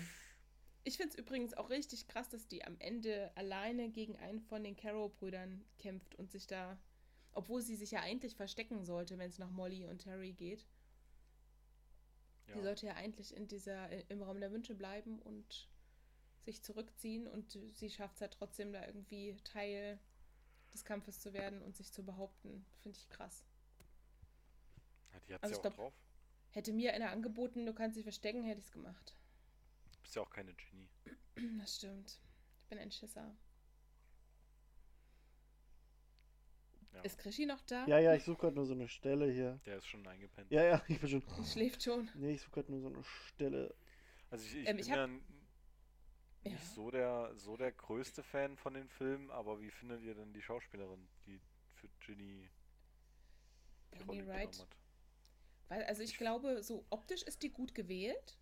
Ich finde es übrigens auch richtig krass, dass die am Ende alleine gegen einen von den Carrow-Brüdern kämpft und sich da, obwohl sie sich ja eigentlich verstecken sollte, wenn es nach Molly und Harry geht. Die Ja. sollte ja eigentlich in dieser, im Raum der Wünsche bleiben und sich zurückziehen und sie schafft es ja trotzdem da irgendwie Teil des Kampfes zu werden und sich zu behaupten. Finde ich krass. Ja, die hat Also ja auch glaub- drauf. Hätte mir einer angeboten, du kannst dich verstecken, hätte ich es gemacht. Du bist ja auch keine Genie. Das stimmt. Ich bin ein Schisser. Ja. Ist Krischi noch da? Ja, ja, ich suche gerade nur so eine Stelle hier. Der ist schon eingepennt. Ja, ja, ich bin schon. Schläft schon. Nee, ich suche gerade nur so eine Stelle. Also ich, ich Ähm, bin ich ja hab- Ja. nicht so der so der größte Fan von den Filmen, aber wie findet ihr denn die Schauspielerin, die für Ginny die Rolle Wright. hat? Weil, also ich Ich- glaube, so optisch ist die gut gewählt.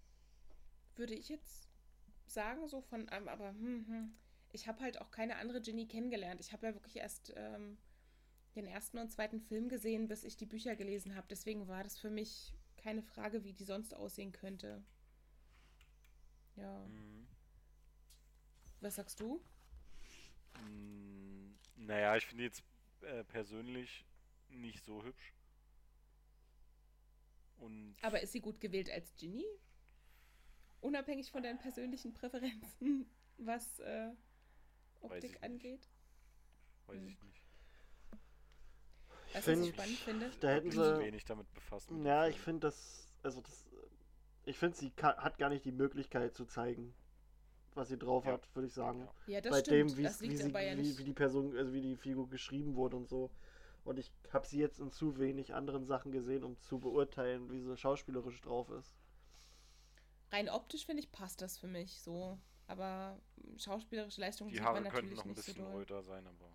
Würde ich jetzt sagen, so von, ähm, aber hm, hm. ich habe halt auch keine andere Ginny kennengelernt. Ich habe ja wirklich erst ähm, den ersten und zweiten Film gesehen, bis ich die Bücher gelesen habe. Deswegen war das für mich keine Frage, wie die sonst aussehen könnte. Ja. Mhm. Was sagst du? Mm, Naja, ich finde jetzt äh, persönlich nicht so hübsch. Und Aber ist sie gut gewählt als Ginny? Unabhängig von deinen persönlichen Präferenzen, was äh, Weiß Optik nicht. angeht? weiß hm. ich nicht. Ich Weißt was ich find, spannend finde? Da hätten Ich bin zu sie. wenig damit befasst. Ja, ich finde das. Also das. Ich finde, sie hat gar nicht die Möglichkeit zu zeigen, was sie drauf Ja. hat, würde ich sagen. Ja. Das Bei stimmt. dem, wie, das wie, liegt sie, ja wie, wie die Person, also wie die Figur geschrieben wurde und so. Und ich habe sie jetzt in zu wenig anderen Sachen gesehen, um zu beurteilen, wie sie schauspielerisch drauf ist. Rein optisch finde ich, passt das für mich so. Aber schauspielerische Leistung Die sieht man Haare könnten natürlich noch ein nicht so bisschen doll. röter sein, aber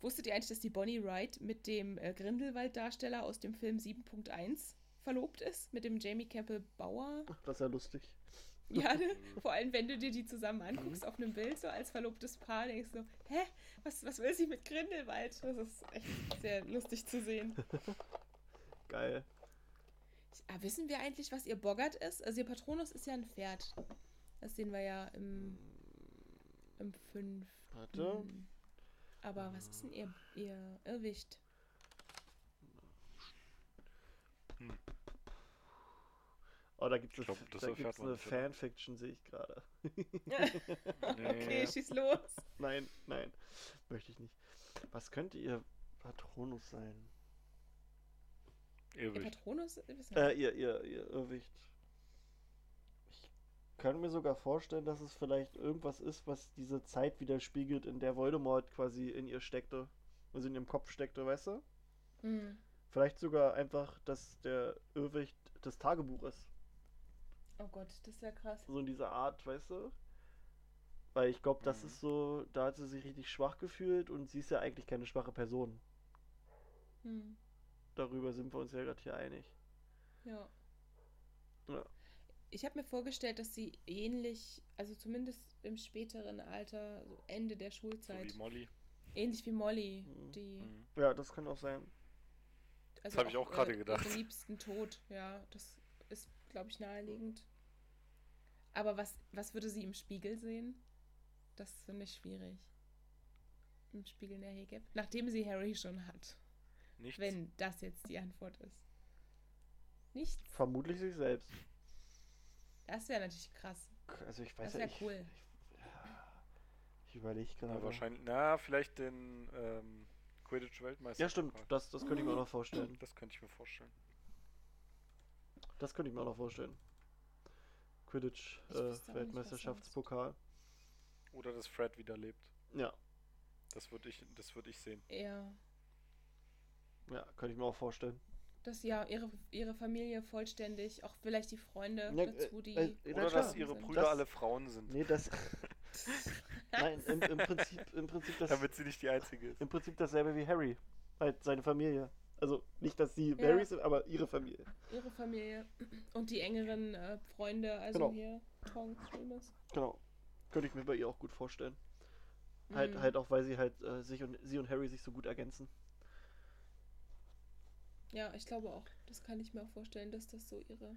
Wusstet ihr eigentlich, dass die Bonnie Wright mit dem äh, Grindelwald-Darsteller aus dem Film 7.1 verlobt ist? Mit dem Jamie Campbell Bauer? Ach, das ist ja lustig. Ja, ne? vor allem, wenn du dir die zusammen anguckst auf einem Bild, so als verlobtes Paar, denkst du, hä, was, was will sie mit Grindelwald? Das ist echt sehr lustig zu sehen. Geil. Ah, wissen wir eigentlich, was ihr Boggart ist? Also ihr Patronus ist ja ein Pferd. Das sehen wir ja im, im 5. Warte. Aber was ist denn ihr, ihr Irrwicht? Oh, da gibt es da gibt's eine? Fanfiction, sehe ich gerade. okay, schieß los. Nein, nein, möchte ich nicht. Was könnte ihr Patronus sein? Ihr Irrwicht. Patronus? Wissen wir Äh, ihr, ihr, ihr Irrwicht. Ich kann mir sogar vorstellen, dass es vielleicht irgendwas ist, was diese Zeit widerspiegelt, in der Voldemort quasi in ihr steckte. Also in ihrem Kopf steckte, weißt du? Hm. Vielleicht sogar einfach, dass der Irrwicht das Tagebuch ist. Oh Gott, das wäre krass. So in dieser Art, weißt du? Weil ich glaube, das Mhm. ist so, da hat sie sich richtig schwach gefühlt und sie ist ja eigentlich keine schwache Person. Hm. Darüber sind wir uns ja gerade hier einig. Ja. Ja. Ich habe mir vorgestellt, dass sie ähnlich, also zumindest im späteren Alter, so Ende der So Schulzeit, wie Molly. ähnlich wie Molly, Mhm. die Mhm. Ja, das kann auch sein. also hab ich auch gerade gedacht. Ihren liebsten Tod, ja, das ist, glaube ich, naheliegend. Aber was, was würde sie im Spiegel sehen? Das finde ich schwierig. Im Spiegel der Hegeb. Nachdem sie Harry schon hat. Nichts. Wenn das jetzt die Antwort ist. Nichts. Vermutlich sich selbst. Das wäre natürlich krass. Also ich weiß Das ja ich, cool. Ich, ja, ich überlege gerade. Ja, wahrscheinlich. Na, vielleicht den ähm, Quidditch-Weltmeister. Ja, stimmt. Das, das könnte ich mir auch noch vorstellen. Das könnte ich mir vorstellen. Das könnte ich mir auch noch vorstellen. Quidditch Ich äh. Oder dass Fred wieder lebt. Ja, Das würde ich, das würd ich sehen. Ja. ja, könnte ich mir auch vorstellen. Dass ja ihre, ihre Familie vollständig, auch vielleicht die Freunde Ja, dazu, die. äh, äh, na Oder klar. dass ihre sind. Brüder Das- alle Frauen sind. Nee, das. Nein, im, im Prinzip, im Prinzip das. Damit sie nicht die Einzige ist. Im Prinzip dasselbe wie Harry. Halt seine Familie. Also nicht, dass sie Ja. Harry sind, aber ihre Familie. ihre Familie und die engeren äh, Freunde, also Genau. hier Tonks, Remus. Genau. Könnte ich mir bei ihr auch gut vorstellen. Halt, Mhm. halt auch, weil sie halt äh, sich und sie und Harry sich so gut ergänzen. Ja, ich glaube auch. Das kann ich mir auch vorstellen, dass das so ihre,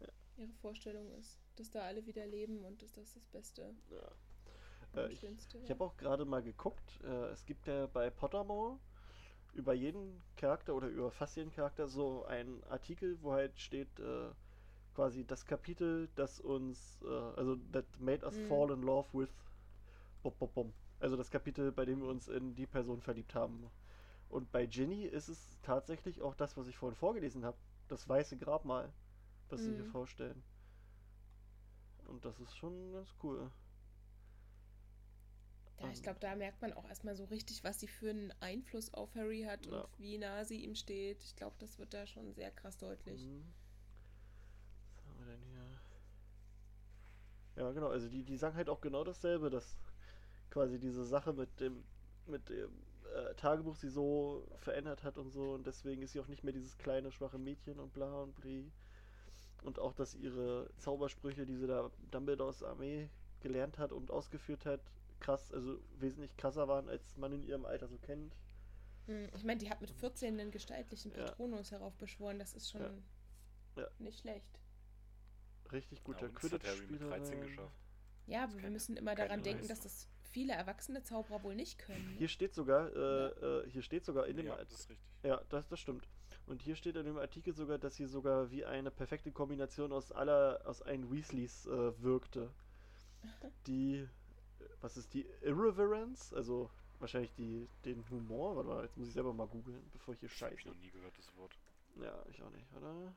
Ja. ihre Vorstellung ist. Dass da alle wieder leben und dass das das Beste Ja. Äh, ich Schönste ich habe auch gerade mal geguckt. Äh, es gibt ja bei Pottermore über jeden Charakter oder über fast jeden Charakter so einen Artikel, wo halt steht äh, quasi das Kapitel, das uns, äh, also that made us Mhm. fall in love with bum, bum, bum. Also das Kapitel, bei dem wir uns in die Person verliebt haben. Und bei Ginny ist es tatsächlich auch das, was ich vorhin vorgelesen habe. Das weiße Grabmal, was sie hier Mhm. vorstellen. Und das ist schon ganz cool. Ja, ich Ähm, glaube, da merkt man auch erstmal so richtig, was sie für einen Einfluss auf Harry hat Ja. und wie nah sie ihm steht. Ich glaube, das wird da schon sehr krass deutlich. Mhm. Was haben wir denn hier? Ja, genau, also die, die sagen halt auch genau dasselbe, dass quasi diese Sache mit dem, mit dem äh, Tagebuch sie so verändert hat und so und deswegen ist sie auch nicht mehr dieses kleine, schwache Mädchen und bla und bli. Und auch, dass ihre Zaubersprüche, die sie da Dumbledores Armee gelernt hat und ausgeführt hat, krass, also wesentlich krasser waren, als man in ihrem Alter so kennt. Hm, Ich meine, die hat mit 14 einen gestaltlichen Ja. Patronus heraufbeschworen. Das ist schon Ja. Ja. nicht schlecht. Richtig guter Ja, Quidditch-Spieler. 13 geschafft. Ja, aber wir müssen immer daran denken, Leistung. dass das viele erwachsene Zauberer wohl nicht können. ne? Hier steht sogar, äh, äh, hier steht sogar in dem Ja, Art- das ist richtig. Ja, das, das stimmt. Und hier steht in dem Artikel sogar, dass sie sogar wie eine perfekte Kombination aus aller, aus allen Weasleys äh, wirkte. Die, was ist die Irreverence? Also wahrscheinlich die, den Humor. Warte mal, jetzt muss ich selber mal googeln, bevor ich hier habe ich scheiße. noch nie gehört, das Wort. Ja, ich auch nicht, oder?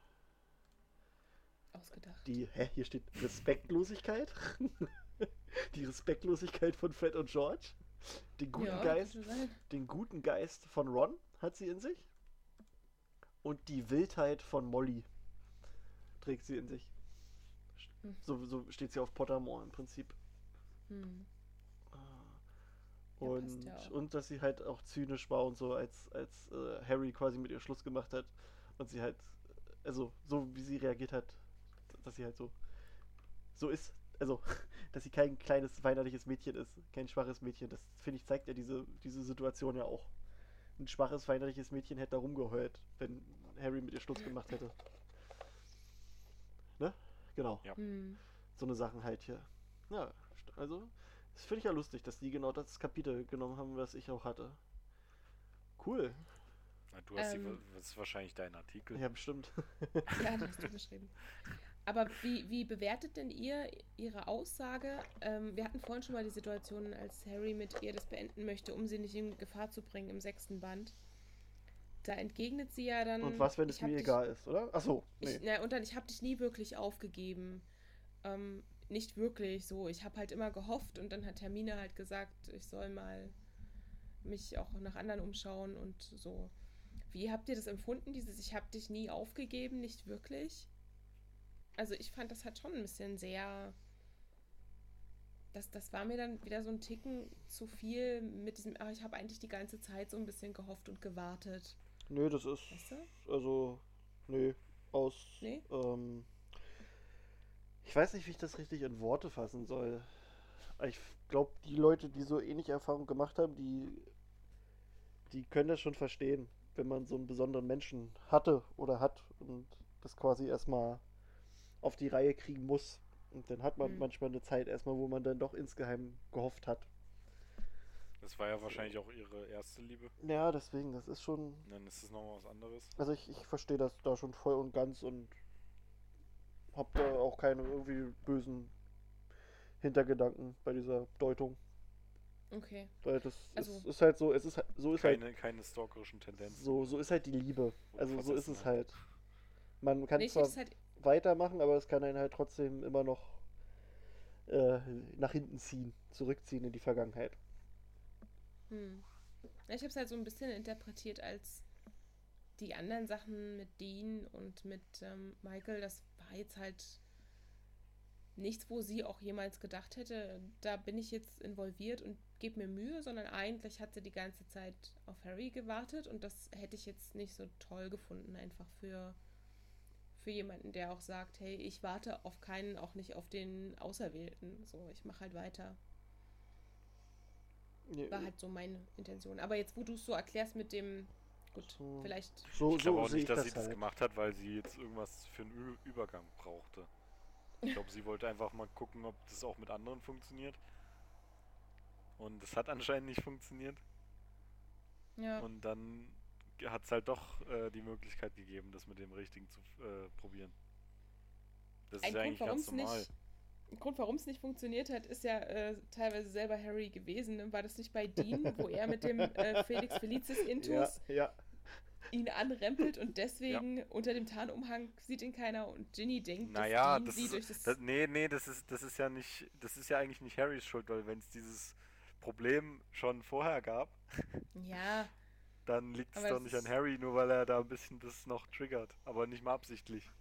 Ausgedacht. Die, hä, hier steht Respektlosigkeit. die Respektlosigkeit von Fred und George. Den guten ja, Geist den guten Geist von Ron hat sie in sich. Und die Wildheit von Molly trägt sie in sich. Hm. So, so steht sie auf Pottermore im Prinzip. Hm. Ah. Ja, Und, ja auch. und dass sie halt auch zynisch war und so, als, als äh, Harry quasi mit ihr Schluss gemacht hat. Und sie halt, also so wie sie reagiert hat, dass sie halt so, so ist. Also, dass sie kein kleines weinerliches Mädchen ist, kein schwaches Mädchen. Das, finde ich, zeigt ja diese, diese Situation ja auch. Ein schwaches, weinerliches Mädchen hätte da rumgeheult, wenn Harry mit ihr Schluss gemacht hätte. Ne? Genau. Ja. Hm. So eine Sachen halt hier. Ja, also, das finde ich ja lustig, dass die genau das Kapitel genommen haben, was ich auch hatte. Cool. Na, du hast die, Ähm. das ist wahrscheinlich dein Artikel. Ja, bestimmt. Ja, das hast du geschrieben. Aber wie, wie bewertet denn ihr ihre Aussage? Ähm, wir hatten vorhin schon mal die Situation, als Harry mit ihr das beenden möchte, um sie nicht in Gefahr zu bringen im sechsten Band. Da entgegnet sie ja dann. Und was, wenn es mir dich- egal ist, oder? Achso, nee. Ich, na, und dann, ich habe dich nie wirklich aufgegeben. Ähm, nicht wirklich so. Ich habe halt immer gehofft und dann hat Hermine halt gesagt, ich soll mal mich auch nach anderen umschauen und so. Wie habt ihr das empfunden, dieses Ich habe dich nie aufgegeben, nicht wirklich? Also ich fand, das hat schon ein bisschen sehr... Das, das war mir dann wieder so ein Ticken zu viel mit diesem, ach, ich habe eigentlich die ganze Zeit so ein bisschen gehofft und gewartet. Nö, das ist. Weißt du? Also, nö. Aus. Nee? Ähm, Ich weiß nicht, wie ich das richtig in Worte fassen soll. Ich glaube, die Leute, die so ähnliche Erfahrungen gemacht haben, die, die können das schon verstehen, wenn man so einen besonderen Menschen hatte oder hat und das quasi erstmal auf die Reihe kriegen muss. Und dann hat man Mhm. manchmal eine Zeit erstmal, wo man dann doch insgeheim gehofft hat. Das war ja wahrscheinlich auch ihre erste Liebe. Ja, deswegen, das ist schon. Dann ist es nochmal was anderes. Also ich, ich verstehe das da schon voll und ganz und hab da auch keine irgendwie bösen Hintergedanken bei dieser Deutung. Okay. Weil das Also- ist, ist halt so, es ist halt, so ist halt Keine, keine stalkerischen Tendenzen. so, so ist halt die Liebe. Also so ist es halt. Man kann Nee, ich zwar halt, weitermachen, aber es kann einen halt trotzdem immer noch äh, nach hinten ziehen, zurückziehen in die Vergangenheit. hm. Ich habe es halt so ein bisschen interpretiert als die anderen Sachen mit Dean und mit ähm, Michael, das war jetzt halt nichts, wo sie auch jemals gedacht hätte, da bin ich jetzt involviert und gebe mir Mühe, sondern eigentlich hat sie die ganze Zeit auf Harry gewartet und das hätte ich jetzt nicht so toll gefunden, einfach für, für jemanden, der auch sagt, hey, ich warte auf keinen, auch nicht auf den Auserwählten. So, ich mache halt weiter. Nee, War halt so meine Intention. Aber jetzt, wo du es so erklärst mit dem, gut, So. vielleicht, so Ich glaube so auch sehe nicht, ich dass das sie das halt. gemacht hat, weil sie jetzt irgendwas für einen Ü Übergang brauchte. Ich glaube, sie wollte einfach mal gucken, ob das auch mit anderen funktioniert. Und es hat anscheinend nicht funktioniert. ja. Und dann hat es halt doch äh, die Möglichkeit gegeben, das mit dem Richtigen zu äh, probieren. Das Ein ist ja Grund, eigentlich warum ganz es normal. nicht, ein Grund, warum es nicht funktioniert hat, ist ja äh, teilweise selber Harry gewesen. ne? War das nicht bei Dean, wo er mit dem äh, Felix Felicis Ja, Intus ja. ihn anrempelt und deswegen unter dem Tarnumhang sieht ihn keiner und Ginny denkt, Naja, dass Dean das sie ist, durch das... das, nee, nee, das ist, das ist ja nicht, das ist ja eigentlich nicht Harrys Schuld, weil wenn es dieses Problem schon vorher gab, ja, dann liegt es doch nicht an Harry, nur weil er da ein bisschen das noch triggert, aber nicht mal absichtlich.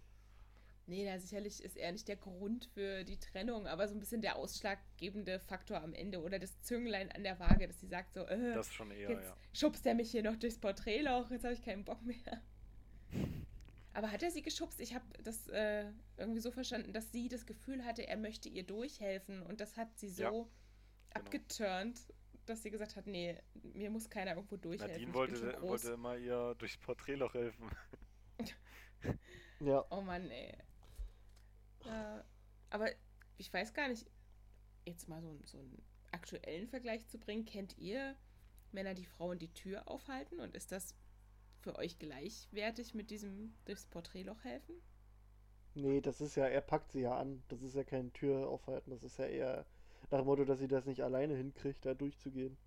nee, da sicherlich ist er nicht der Grund für die Trennung, aber so ein bisschen der ausschlaggebende Faktor am Ende oder das Zünglein an der Waage, dass sie sagt so, äh, Das schon eher, Jetzt ja. schubst er mich hier noch durchs Porträtloch, jetzt habe ich keinen Bock mehr. Aber hat er sie geschubst? Ich habe das äh, irgendwie so verstanden, dass sie das Gefühl hatte, er möchte ihr durchhelfen und das hat sie so Ja, genau. abgeturnt, dass sie gesagt hat, nee, mir muss keiner irgendwo durchhelfen. Nadine wollte, wollte immer ihr durchs Porträtloch helfen. Ja, Oh Mann, ey. Äh, aber ich weiß gar nicht, jetzt mal so, so einen aktuellen Vergleich zu bringen. Kennt ihr Männer, die Frauen die Tür aufhalten? Und ist das für euch gleichwertig mit diesem durchs Porträtloch helfen? nee, das ist ja, er packt sie ja an. Das ist ja kein Tür aufhalten. Das ist ja eher nach dem Motto, dass sie das nicht alleine hinkriegt, da durchzugehen.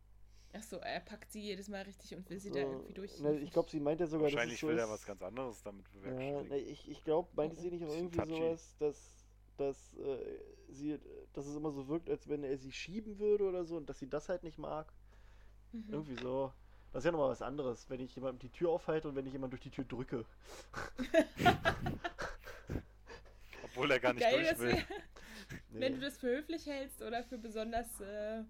Achso, er packt sie jedes Mal richtig und will sie da So, irgendwie durch. ne, ich glaube, sie meint ja sogar, dass Wahrscheinlich so will ist, er was ganz anderes damit Ja, bewerkstelligen. ne, ich, ich glaube, meinte sie nicht auch irgendwie touchy. sowas, dass, dass, äh, sie, dass es immer so wirkt, als wenn er sie schieben würde oder so und dass sie das halt nicht mag. Mhm. Irgendwie so. Das ist ja nochmal was anderes, wenn ich jemandem die Tür aufhalte und wenn ich jemanden durch die Tür drücke. Obwohl er gar nicht Geil, durch will. Nee. wenn du das für höflich hältst oder für besonders äh,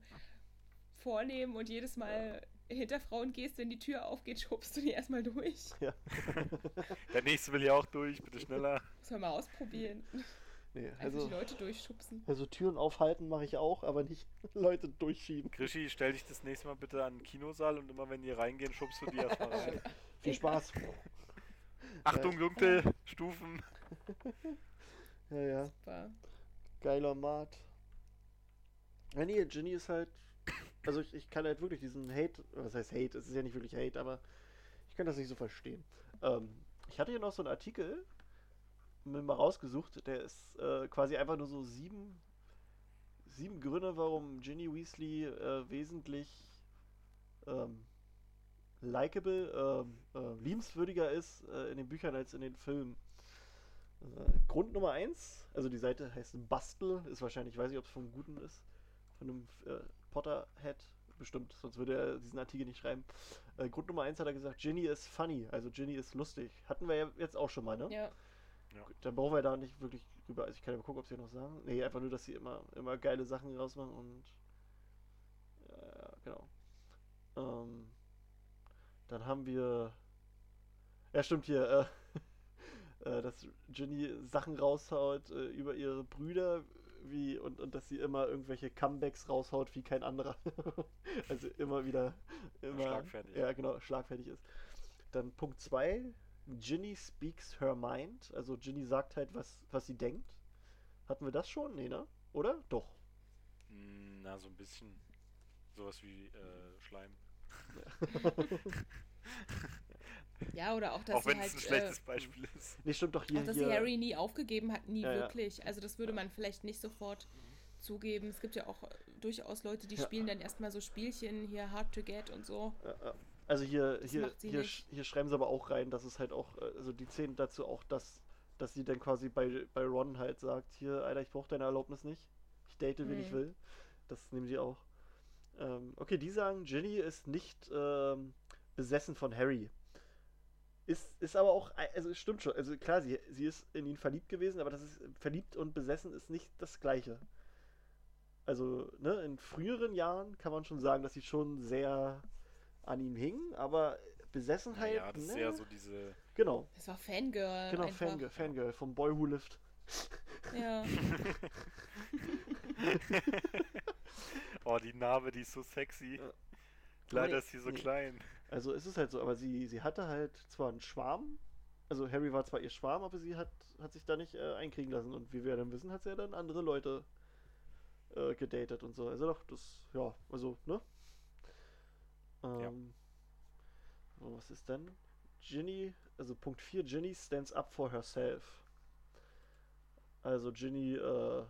vornehm und jedes Mal hinter Frauen gehst, wenn die Tür aufgeht, schubst du die erstmal durch. Ja. Der nächste will ja auch durch, bitte schneller. Muss man mal ausprobieren. nee, Einfach also, die Leute durchschubsen. also Türen aufhalten mache ich auch, aber nicht Leute durchschieben. Krischi, stell dich das nächste Mal bitte an den Kinosaal und immer wenn die reingehen, schubst du die erstmal rein. Viel Spaß. Achtung, dunkel, Stufen. Ja, ja. Super. Geiler Mart. Ja, nee, Ginny ist halt. Also ich, ich kann halt wirklich diesen Hate, was heißt Hate, es ist ja nicht wirklich Hate, aber ich kann das nicht so verstehen. Ähm, ich hatte hier noch so einen Artikel mir mal rausgesucht, der ist äh, quasi einfach nur so sieben, sieben Gründe, warum Ginny Weasley äh, wesentlich ähm, likable, ähm, äh, liebenswürdiger ist äh, in den Büchern als in den Filmen. Grund Nummer eins, also die Seite heißt Bastel, ist wahrscheinlich, ich weiß nicht, ob es vom Guten ist, von einem äh, Potterhead, bestimmt, sonst würde er diesen Artikel nicht schreiben. Äh, Grund Nummer eins hat er gesagt, Ginny ist funny, also Ginny ist lustig. Hatten wir ja jetzt auch schon mal, ne? Ja. Gut, Dann brauchen wir da nicht wirklich drüber, also ich kann ja mal gucken, ob sie noch sagen. Nee, einfach nur, dass sie immer, immer geile Sachen rausmachen und ja, genau. Ähm, dann haben wir, ja stimmt hier, äh, äh, dass Ginny Sachen raushaut äh, über ihre Brüder wie und, und dass sie immer irgendwelche Comebacks raushaut wie kein anderer. also immer wieder immer Schlagfertig. Ja, genau, schlagfertig ist. Dann Punkt 2, Ginny speaks her mind. Also Ginny sagt halt, was, was sie denkt. Hatten wir das schon? Nee, ne? Oder? Doch. Mm, Na, so ein bisschen. Sowas wie äh, Schleim. Ja, oder auch, dass Auch sie wenn es halt, ein schlechtes äh, Beispiel ist. Nee, stimmt doch hier. auch, dass hier sie Harry nie aufgegeben hat, nie Ja, ja. wirklich. Also das würde man vielleicht nicht sofort zugeben. Es gibt ja auch durchaus Leute, die Ja. spielen dann erstmal so Spielchen, hier Hard to Get und so. Ja, ja. Also hier, Das hier, hier, sch- hier schreiben sie aber auch rein, dass es halt auch, äh, also die Szenen dazu auch, dass, dass sie dann quasi bei, bei Ron halt sagt, hier, Alter, ich brauche deine Erlaubnis nicht. Ich date, wen ich Mhm. will. Das nehmen sie auch. Ähm, okay, die sagen, Ginny ist nicht ähm, besessen von Harry. Ist, ist aber auch, ei- also es stimmt schon, also klar, sie, sie ist in ihn verliebt gewesen, aber das ist, verliebt und besessen ist nicht das Gleiche. Also, ne, in früheren Jahren kann man schon sagen, dass sie schon sehr an ihm hing, aber Besessenheit, Naja, das ist ne? eher so diese. Genau, Das war Fangirl. genau, einfach. Fangirl, Fangirl vom Boy Who Lived. Ja. oh, die Narbe, die ist so sexy. Ja. Leider ist sie so nee. klein. Also es ist halt so, aber sie, sie hatte halt zwar einen Schwarm, also Harry war zwar ihr Schwarm, aber sie hat, hat sich da nicht äh, einkriegen lassen und wie wir dann wissen, hat sie ja dann andere Leute äh, gedatet und so. Also doch, das, ja, also, ne? Ähm, so, was ist denn? Ginny, also Punkt 4, Ginny stands up for herself. Also Ginny, äh,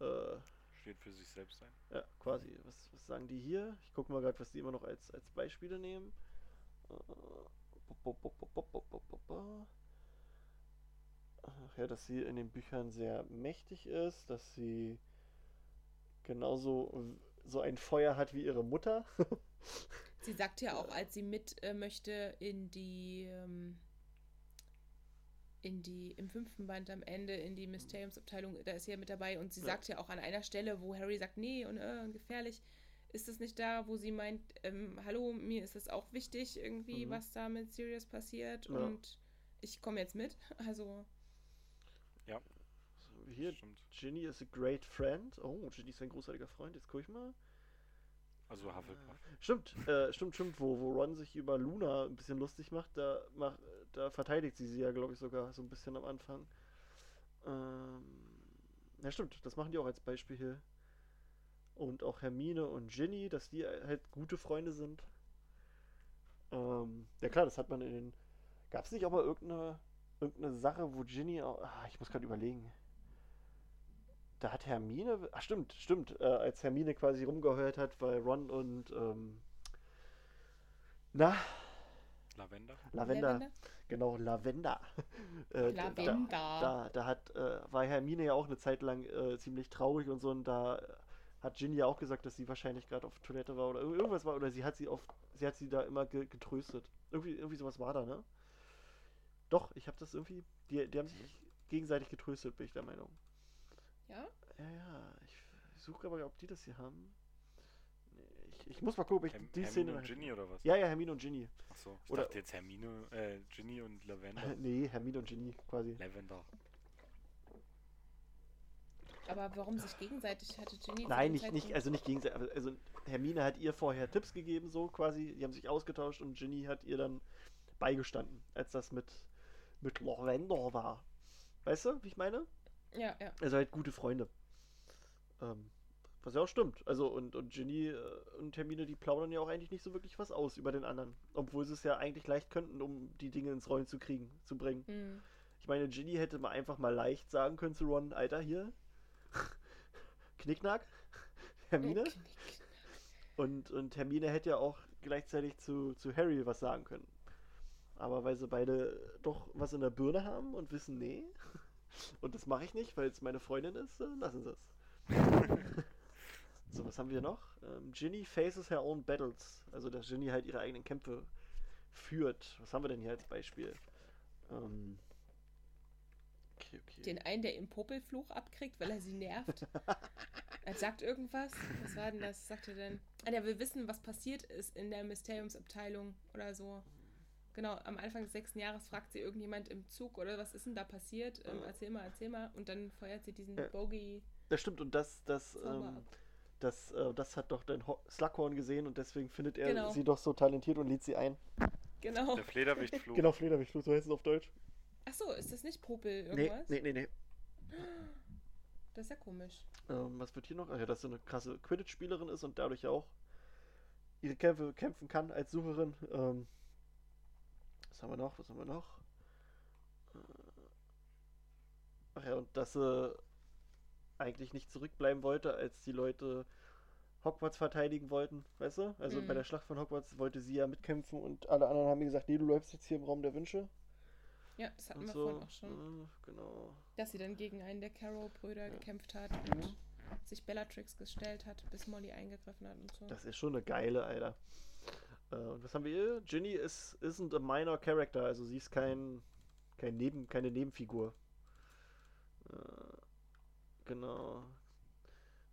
äh, Steht für sich selbst ein. ja, quasi. Was, was sagen die hier? Ich gucke mal gerade, was die immer noch als, als Beispiele nehmen. Ach ja, dass sie in den Büchern sehr mächtig ist, dass sie genauso so ein Feuer hat wie ihre Mutter. Sie sagt ja auch, als sie mit äh, möchte in die, ähm, in die, im fünften Band am Ende, in die Mysteriumsabteilung, da ist sie ja mit dabei und sie Ja. sagt ja auch an einer Stelle, wo Harry sagt, nee und äh, gefährlich, ist es nicht da, wo sie meint, ähm, hallo, mir ist es auch wichtig irgendwie, Mhm. was da mit Sirius passiert Ja. und ich komme jetzt mit. Also, Ja, So, hier, stimmt. Ginny is a great friend. Oh, Ginny ist ein großartiger Freund. Jetzt gucke ich mal. Also Hufflepuff. Stimmt, äh, stimmt, stimmt, wo, wo Ron sich über Luna ein bisschen lustig macht, da, mach, da verteidigt sie sie ja, glaube ich, sogar so ein bisschen am Anfang. Ähm, ja, stimmt, das machen die auch als Beispiel hier. Und auch Hermine und Ginny, dass die halt gute Freunde sind. Ähm, ja klar, das hat man in den... Gab es nicht auch mal irgendeine, irgendeine Sache, wo Ginny auch... Ah, ich muss gerade überlegen. Da hat Hermine... Ach stimmt, stimmt. Äh, als Hermine quasi rumgeheuert hat, weil Ron und... Ähm, na, Lavender? Lavender. Genau, Lavender. Äh, da- Lavender. Da, da hat, äh, war Hermine ja auch eine Zeit lang äh, ziemlich traurig und so und da hat Ginny ja auch gesagt, dass sie wahrscheinlich gerade auf Toilette war oder ir- irgendwas war oder sie hat sie auf, sie hat sie da immer ge getröstet. Irgendwie, irgendwie sowas war da, ne? Doch, ich habe das irgendwie, die, die haben sich gegenseitig getröstet, bin ich der Meinung. ja, Ja, ja, ich, ich suche aber, ob die das hier haben. Ich, muss mal gucken, ob ich Herm die Hermine Szene... und Ginny oder was? Ja, ja, Hermine und Ginny. Achso, ich Oder- dachte jetzt Hermine, äh, Ginny und Lavender. nee, Hermine und Ginny quasi. Lavender. aber warum sich gegenseitig hatte Ginny Nein, nicht, nicht, also nicht gegenseitig. Also Hermine hat ihr vorher Tipps gegeben, so quasi. Die haben sich ausgetauscht und Ginny hat ihr dann beigestanden, als das mit, mit Lavender war. Weißt du, wie ich meine? Ja, ja. Also halt gute Freunde. Ähm, was ja auch stimmt. Also und, und Ginny äh, und Hermine, die plaudern ja auch eigentlich nicht so wirklich was aus über den anderen. Obwohl sie es ja eigentlich leicht könnten, um die Dinge ins Rollen zu kriegen, zu bringen. Hm. Ich meine, Ginny hätte mal einfach mal leicht sagen können zu Ron, Alter, hier. Knickknack. Hermine. Okay. Und, und Hermine hätte ja auch gleichzeitig zu, zu Harry was sagen können. Aber weil sie beide doch was in der Birne haben und wissen, nee, und das mache ich nicht, weil es meine Freundin ist, äh, lassen sie es. So, was haben wir noch? Ähm, Ginny faces her own battles. Also, dass Ginny halt ihre eigenen Kämpfe führt. Was haben wir denn hier als Beispiel? Ähm, okay, okay. Den einen, der im Popelfluch abkriegt, weil er sie nervt. er sagt irgendwas. Was war denn das? Sagt er denn? Ah, der will wissen, was passiert ist in der Mysteriumsabteilung oder so. genau, am Anfang des sechsten Jahres fragt sie irgendjemand im Zug oder was ist denn da passiert? Ähm, erzähl mal, erzähl mal. Und dann feuert sie diesen Ja. Bogey. Das stimmt, und das, das, ähm. Das, äh, das hat doch dein Ho Slughorn gesehen und deswegen findet er Genau. sie doch so talentiert und lädt sie ein. Genau. Der Flederwichtflug. Genau, Flederwichtflug, so heißt es auf Deutsch. Achso, ist das nicht Popel Nee, irgendwas? nee, nee, nee. Das ist ja komisch. Ähm, was wird hier noch? Ach ja, dass sie eine krasse Quidditch-Spielerin ist und dadurch auch ihre Kämpfe kämpfen kann als Sucherin. Ähm, was haben wir noch? Was haben wir noch? Äh, Ach ja, und dass sie eigentlich nicht zurückbleiben wollte, als die Leute Hogwarts verteidigen wollten, weißt du? Also Mhm. bei der Schlacht von Hogwarts wollte sie ja mitkämpfen und alle anderen haben ihr gesagt, nee, du bleibst jetzt hier im Raum der Wünsche. Ja, das hatten Und wir so. vorhin auch schon. äh, genau. Dass sie dann gegen einen der Carrow-Brüder gekämpft hat Mhm. und sich Bellatrix gestellt hat, bis Molly eingegriffen hat und so. Das ist schon eine geile, Alter. Äh, und was haben wir hier? Ginny ist isn't a minor character, also sie ist kein, kein Neben, keine Nebenfigur. Äh, genau.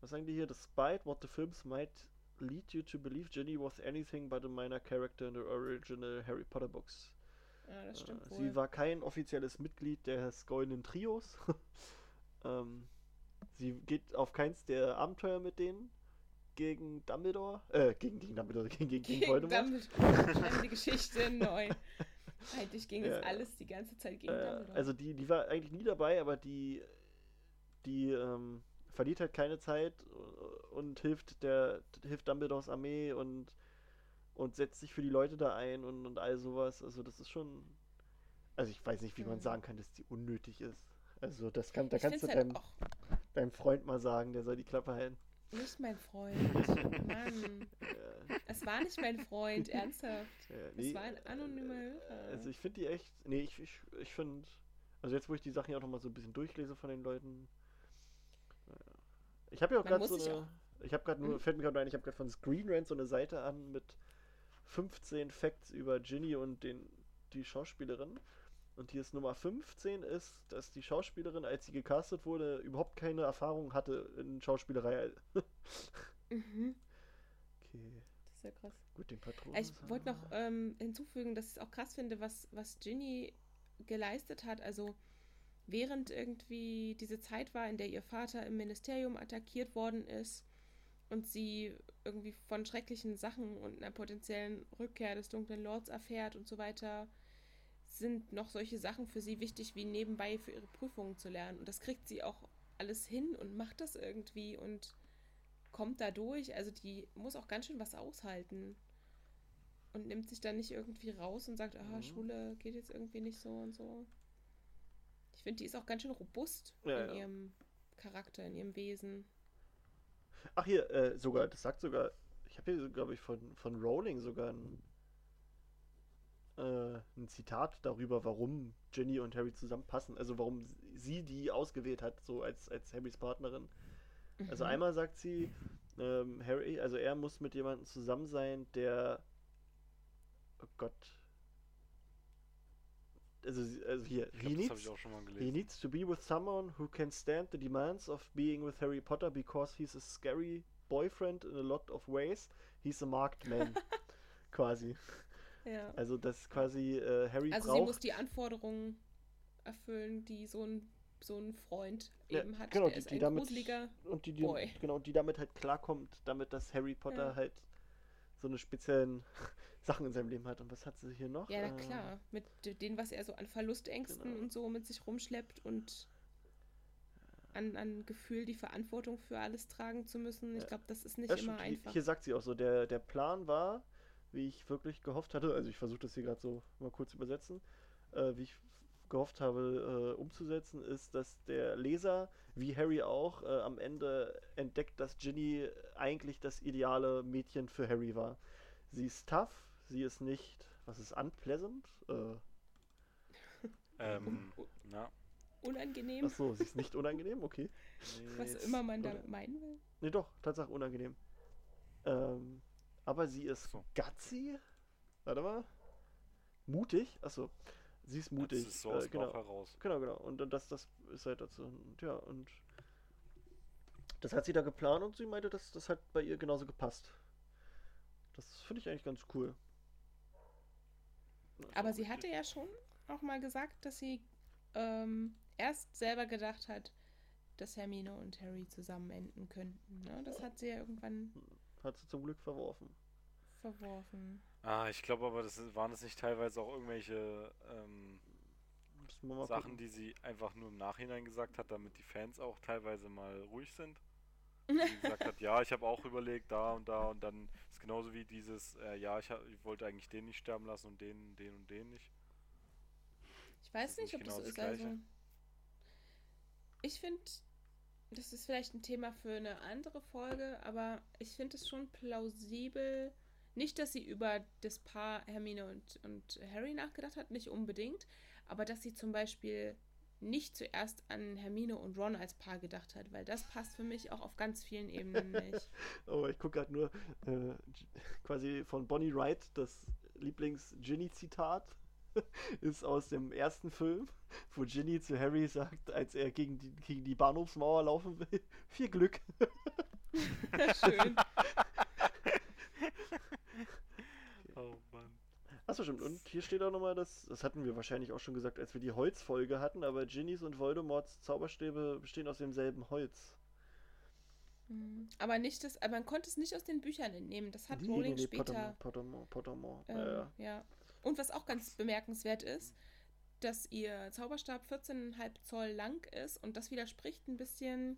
Was sagen die hier? Despite what the films might lead you to believe, Ginny was anything but a minor character in the original Harry Potter books. ja, das stimmt Äh. Sie war kein offizielles Mitglied des Goldenen Trios. ähm, sie geht auf keins der Abenteuer mit denen gegen Dumbledore. Äh, gegen, gegen Dumbledore, gegen, gegen, gegen Voldemort. Dumbledore. Die Geschichte neu. Eigentlich ging Ja. es alles die ganze Zeit gegen Äh, Dumbledore. also die, die war eigentlich nie dabei, aber die, die ähm, verliert halt keine Zeit und hilft der hilft Dumbledores Armee und und setzt sich für die Leute da ein und, und all sowas. Also das ist schon. Also ich weiß nicht, wie man Mhm. sagen kann, dass die unnötig ist. Also das kann, da ich kannst du halt deinem, deinem Freund mal sagen, der soll die Klappe halten. nicht mein Freund. Mann. Äh, Es war nicht mein Freund, ernsthaft. äh, Es war ein anonymer Hörer. Also ich finde die echt. Nee, ich, ich, ich finde. Also jetzt, wo ich die Sachen ja auch nochmal so ein bisschen durchlese von den Leuten. Ich habe ja auch gerade so eine. Ich habe gerade nur, Mhm. fällt mir gerade ein, ich habe gerade von Screen Rant so eine Seite an mit 15 Facts über Ginny und den, die Schauspielerin. Und hier ist Nummer 15 ist, dass die Schauspielerin, als sie gecastet wurde, überhaupt keine Erfahrung hatte in Schauspielerei. Mhm. okay, Das ist ja krass. gut, den Patron. Ich wollte noch ähm, hinzufügen, dass ich es auch krass finde, was, was Ginny geleistet hat. Also während irgendwie diese Zeit war, in der ihr Vater im Ministerium attackiert worden ist und sie irgendwie von schrecklichen Sachen und einer potenziellen Rückkehr des dunklen Lords erfährt und so weiter, sind noch solche Sachen für sie wichtig, wie nebenbei für ihre Prüfungen zu lernen. Und das kriegt sie auch alles hin und macht das irgendwie und kommt da durch. Also die muss auch ganz schön was aushalten und nimmt sich dann nicht irgendwie raus und sagt, ah, Mhm. Schule geht jetzt irgendwie nicht so und so. Ich finde, die ist auch ganz schön robust Ja, in ja. ihrem Charakter, in ihrem Wesen. Ach hier, äh, sogar, das sagt sogar, ich habe hier, glaube ich, von, von Rowling sogar ein, äh, ein Zitat darüber, warum Ginny und Harry zusammenpassen. Also warum sie die ausgewählt hat, so als, als Harrys Partnerin. Also Mhm. einmal sagt sie, ähm, Harry, also er muss mit jemandem zusammen sein, der, oh Gott, also, also hier, Ich he das habe needs, ich auch schon mal He needs to be with someone who can stand the demands of being with Harry Potter because he's a scary boyfriend in a lot of ways. He's a marked man. quasi. Ja. Also das quasi äh, Harry Also sie muss braucht. die Anforderungen erfüllen, die so ein, so ein Freund Ja, eben hat. genau, Der die- ist die ein damit- gruseliger. und die, die Boy. genau die damit halt klarkommt, damit dass Harry Potter Ja. halt so eine speziellen Sachen in seinem Leben hat. Und was hat sie hier noch? Ja, na Äh, klar. Mit de- dem, was er so an Verlustängsten Genau. und so mit sich rumschleppt und an, an Gefühl, die Verantwortung für alles tragen zu müssen. Ich glaube, das ist nicht Ja, immer stimmt. Einfach. Hier sagt sie auch so, der, der Plan war, wie ich wirklich gehofft hatte, also ich versuche das hier gerade so mal kurz übersetzen, äh, wie ich gehofft habe äh, umzusetzen, ist, dass der Leser, wie Harry auch, äh, am Ende entdeckt, dass Ginny eigentlich das ideale Mädchen für Harry war. Sie ist tough, sie ist nicht, was ist unpleasant? Äh, Ähm, na, Unangenehm, achso, sie ist nicht unangenehm, okay. was immer man damit meinen will. Nee, doch, Tatsache unangenehm. Ähm, aber sie ist So. gutsy. Warte mal. Mutig. Achso. Sie ist mutig. Das ist so aus äh, genau. heraus. genau, genau. Und dann das, das ist halt dazu. Und ja, und das hat sie da geplant und sie meinte, dass das hat bei ihr genauso gepasst. Das finde ich eigentlich ganz cool. Aber sie hatte ja schon auch mal gesagt, dass sie ähm, erst selber gedacht hat, dass Hermine und Harry zusammen enden könnten. Ne? Das hat sie ja irgendwann Hat sie zum Glück verworfen. verworfen. Ah, ich glaube aber, das waren es nicht teilweise auch irgendwelche ähm, Sachen, gucken. die sie einfach nur im Nachhinein gesagt hat, damit die Fans auch teilweise mal ruhig sind. Sie gesagt hat, ja, ich habe auch überlegt, da und da und dann ist genauso wie dieses, äh, ja, ich, ha- ich wollte eigentlich den nicht sterben lassen und den, den und den nicht. Ich weiß nicht, nicht ob das so genau ist. das Gleiche. Also, ich finde, das ist vielleicht ein Thema für eine andere Folge, aber ich finde es schon plausibel. Nicht, dass sie über das Paar Hermine und, und Harry nachgedacht hat, nicht unbedingt, aber dass sie zum Beispiel nicht zuerst an Hermine und Ron als Paar gedacht hat, weil das passt für mich auch auf ganz vielen Ebenen nicht. Oh, ich gucke gerade nur äh, quasi von Bonnie Wright, das Lieblings-Ginny-Zitat ist aus dem ersten Film, wo Ginny zu Harry sagt, als er gegen die, gegen die Bahnhofsmauer laufen will, viel Glück. Schön. Oh Mann. Achso, stimmt. Und hier steht auch nochmal, dass, das hatten wir wahrscheinlich auch schon gesagt, als wir die Holzfolge hatten, aber Ginnys und Voldemorts Zauberstäbe bestehen aus demselben Holz. Mhm. Aber nicht das, aber man konnte es nicht aus den Büchern entnehmen. Das hat Nee, Rowling nee, nee, später. Pottermore, Pottermore, Pottermore. Ähm, ja, ja. ja. Und was auch ganz bemerkenswert ist, dass ihr Zauberstab 14,5 Zoll lang ist und das widerspricht ein bisschen,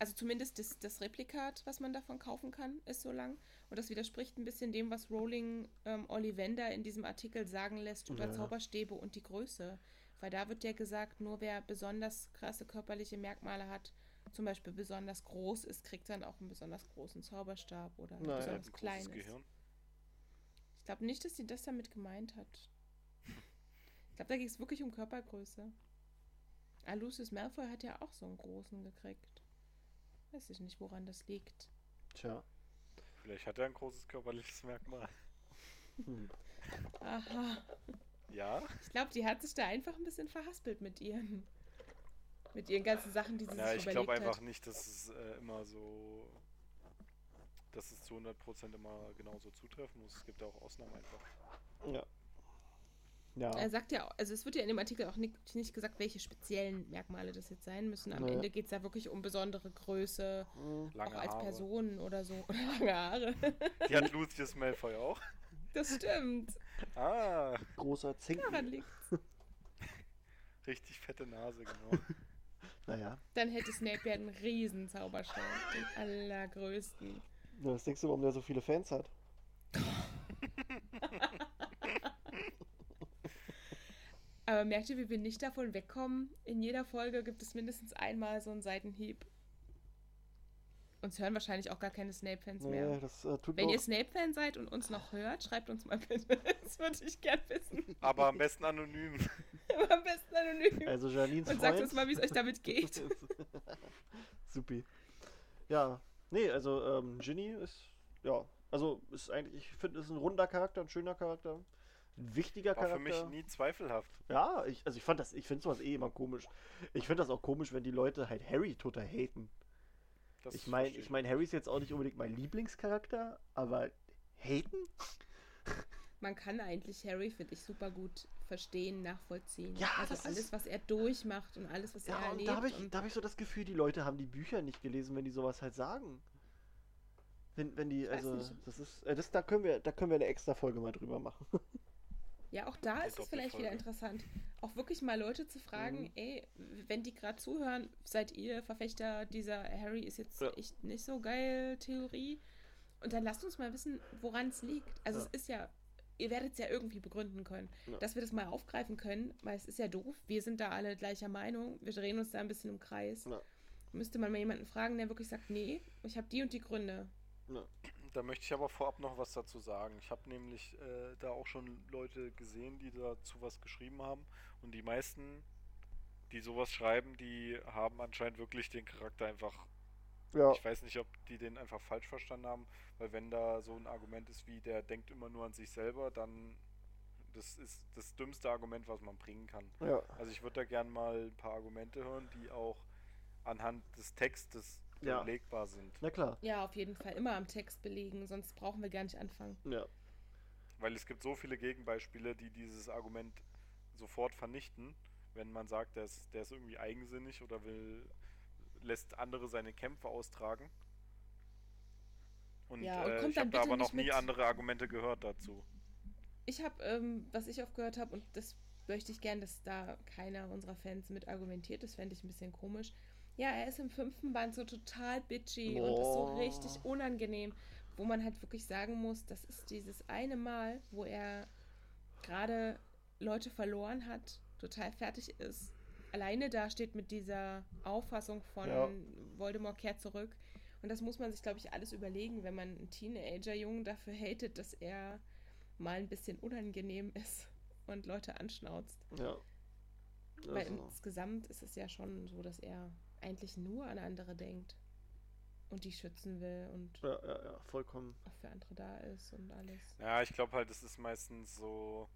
also zumindest das, das Replikat, was man davon kaufen kann, ist so lang. Und das widerspricht ein bisschen dem, was Rowling ähm, Ollivander in diesem Artikel sagen lässt über Ja. Zauberstäbe und die Größe. Weil da wird ja gesagt, nur wer besonders krasse körperliche Merkmale hat, zum Beispiel besonders groß ist, kriegt dann auch einen besonders großen Zauberstab oder Naja. Er besonders ein klein großes ist. Gehirn. Ich glaube nicht, dass sie das damit gemeint hat. Ich glaube, da ging es wirklich um Körpergröße. Ah, Lucius Malfoy hat ja auch so einen großen gekriegt. Weiß ich nicht, woran das liegt. Tja. Vielleicht hat er ein großes körperliches Merkmal. Hm. Aha. Ja? Ich glaube, die hat sich da einfach ein bisschen verhaspelt mit ihren mit ihren ganzen Sachen, die sie Ja, sich ich überlegt glaube einfach hat. nicht, dass es äh, immer so. dass es zu 100% immer genauso zutreffen muss. Es gibt ja auch Ausnahmen einfach. Ja. Ja. Er sagt ja, also es wird ja in dem Artikel auch nicht, nicht gesagt, welche speziellen Merkmale das jetzt sein müssen. Am Naja. Ende geht es ja wirklich um besondere Größe, Hm. Lange auch als Haare. Person oder so. Oder lange Haare. Die hat Lucius Malfoy auch. Das stimmt. Ah, Großer Zinken. Daran liegt's. richtig fette Nase, genau. Naja. Dann hätte Snape ja einen riesen Zauberstab. Den allergrößten. Na, Was denkst du, warum der so viele Fans hat? Aber merkt ihr, wie wir nicht davon wegkommen? In jeder Folge gibt es mindestens einmal so einen Seitenhieb. Uns hören wahrscheinlich auch gar keine Snape-Fans Nee, mehr. das äh, tut Wenn ihr Snape-Fan seid und uns noch hört, schreibt uns mal bitte. Das würde ich gern wissen. Aber am besten anonym. Aber am besten anonym. Also Janines und Freund. sagt uns mal, wie es euch damit geht. Supi. Ja, nee, also ähm, Ginny ist, ja, also ist eigentlich, ich finde, ist ein runder Charakter, ein schöner Charakter, ein wichtiger War Charakter. für mich nie zweifelhaft. Ja, ich, also ich fand das, ich finde sowas eh immer komisch. Ich finde das auch komisch, wenn die Leute halt Harry total haten. Das Ich meine, ich meine, Harry ist jetzt auch nicht unbedingt mein Lieblingscharakter, aber haten? Man kann eigentlich Harry, finde ich, super gut verstehen, nachvollziehen. Ja, also das alles, ist- was er durchmacht und alles, was er Ja, und erlebt. da habe ich, und hab ich so das Gefühl, die Leute haben die Bücher nicht gelesen, wenn die sowas halt sagen. Wenn, wenn die, also, das ist, äh, das, da können wir, da können wir eine extra Folge mal drüber machen. Ja, auch da ist es vielleicht wieder interessant, auch wirklich mal Leute zu fragen, Mhm. ey, wenn die gerade zuhören, seid ihr Verfechter dieser Harry ist jetzt Ja. echt nicht so geil Theorie? Und dann lasst uns mal wissen, woran es liegt. Also Ja. es ist ja, ihr werdet es ja irgendwie begründen können, Ja. dass wir das mal aufgreifen können, weil es ist ja doof, wir sind da alle gleicher Meinung, wir drehen uns da ein bisschen im Kreis. Müsste man mal jemanden fragen, der wirklich sagt, nee, ich habe die und die Gründe. Da möchte ich aber vorab noch was dazu sagen. Ich habe nämlich äh, da auch schon Leute gesehen, die dazu was geschrieben haben. Und die meisten, die sowas schreiben, die haben anscheinend wirklich den Charakter einfach. Ja, Ich weiß nicht, ob die den einfach falsch verstanden haben, weil wenn da so ein Argument ist wie, der denkt immer nur an sich selber, dann das ist das dümmste Argument, was man bringen kann. ja. Also ich würde da gerne mal ein paar Argumente hören, die auch anhand des Textes Ja. belegbar sind. Na klar. Ja, auf jeden Fall immer am Text belegen, sonst brauchen wir gar nicht anfangen. Ja. Weil es gibt so viele Gegenbeispiele, die dieses Argument sofort vernichten, wenn man sagt, der ist, der ist irgendwie eigensinnig oder will, lässt andere seine Kämpfe austragen. Und, Ja, und äh, ich habe da aber noch nie mit- andere Argumente gehört dazu. Ich habe, ähm, was ich oft gehört habe, und das möchte ich gern, dass da keiner unserer Fans mit argumentiert, das fände ich ein bisschen komisch. Ja, er ist im fünften Band so total bitchy und ist so Boah. richtig unangenehm, wo man halt wirklich sagen muss, das ist dieses eine Mal, wo er gerade Leute verloren hat, total fertig ist, alleine dasteht mit dieser Auffassung von Ja. Voldemort kehrt zurück. Und das muss man sich, glaube ich, alles überlegen, wenn man einen Teenager-Jungen dafür hatet, dass er mal ein bisschen unangenehm ist und Leute anschnauzt. Ja. Weil Also, insgesamt ist es ja schon so, dass er eigentlich nur an andere denkt und die schützen will und ja, ja, ja, vollkommen. auch für andere da ist und alles. Ja, ich glaube halt, das ist meistens so.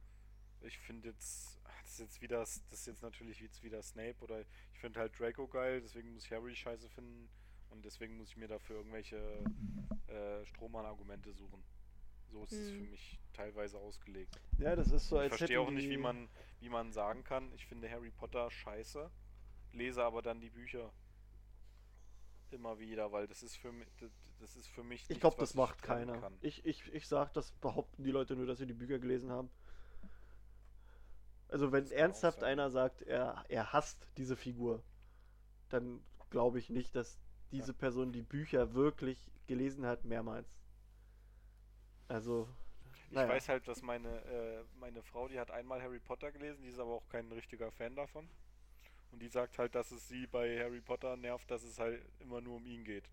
Ich finde jetzt, das ist jetzt wieder, das ist jetzt natürlich jetzt wieder Snape oder ich finde halt Draco geil, deswegen muss ich Harry scheiße finden und deswegen muss ich mir dafür irgendwelche äh, Strohmann-Argumente suchen. So ist es für Hm. mich teilweise ausgelegt. Ja, das ist so, ich als verstehe hätten auch nicht, wie man, wie man sagen kann, ich finde Harry Potter scheiße, lese aber dann die Bücher immer wieder, weil das ist für mich, das ist für mich Ich glaube, das macht trennen keiner. kann. Ich, ich, ich sag, das behaupten die Leute nur, dass sie die Bücher gelesen haben. Also wenn ernsthaft einer sagt, er, er hasst diese Figur, dann glaube ich nicht, dass diese Person die Bücher wirklich gelesen hat, mehrmals. Also, Ich naja. weiß halt, dass meine, äh, meine Frau, die hat einmal Harry Potter gelesen, die ist aber auch kein richtiger Fan davon. Und die sagt halt, dass es sie bei Harry Potter nervt, dass es halt immer nur um ihn geht.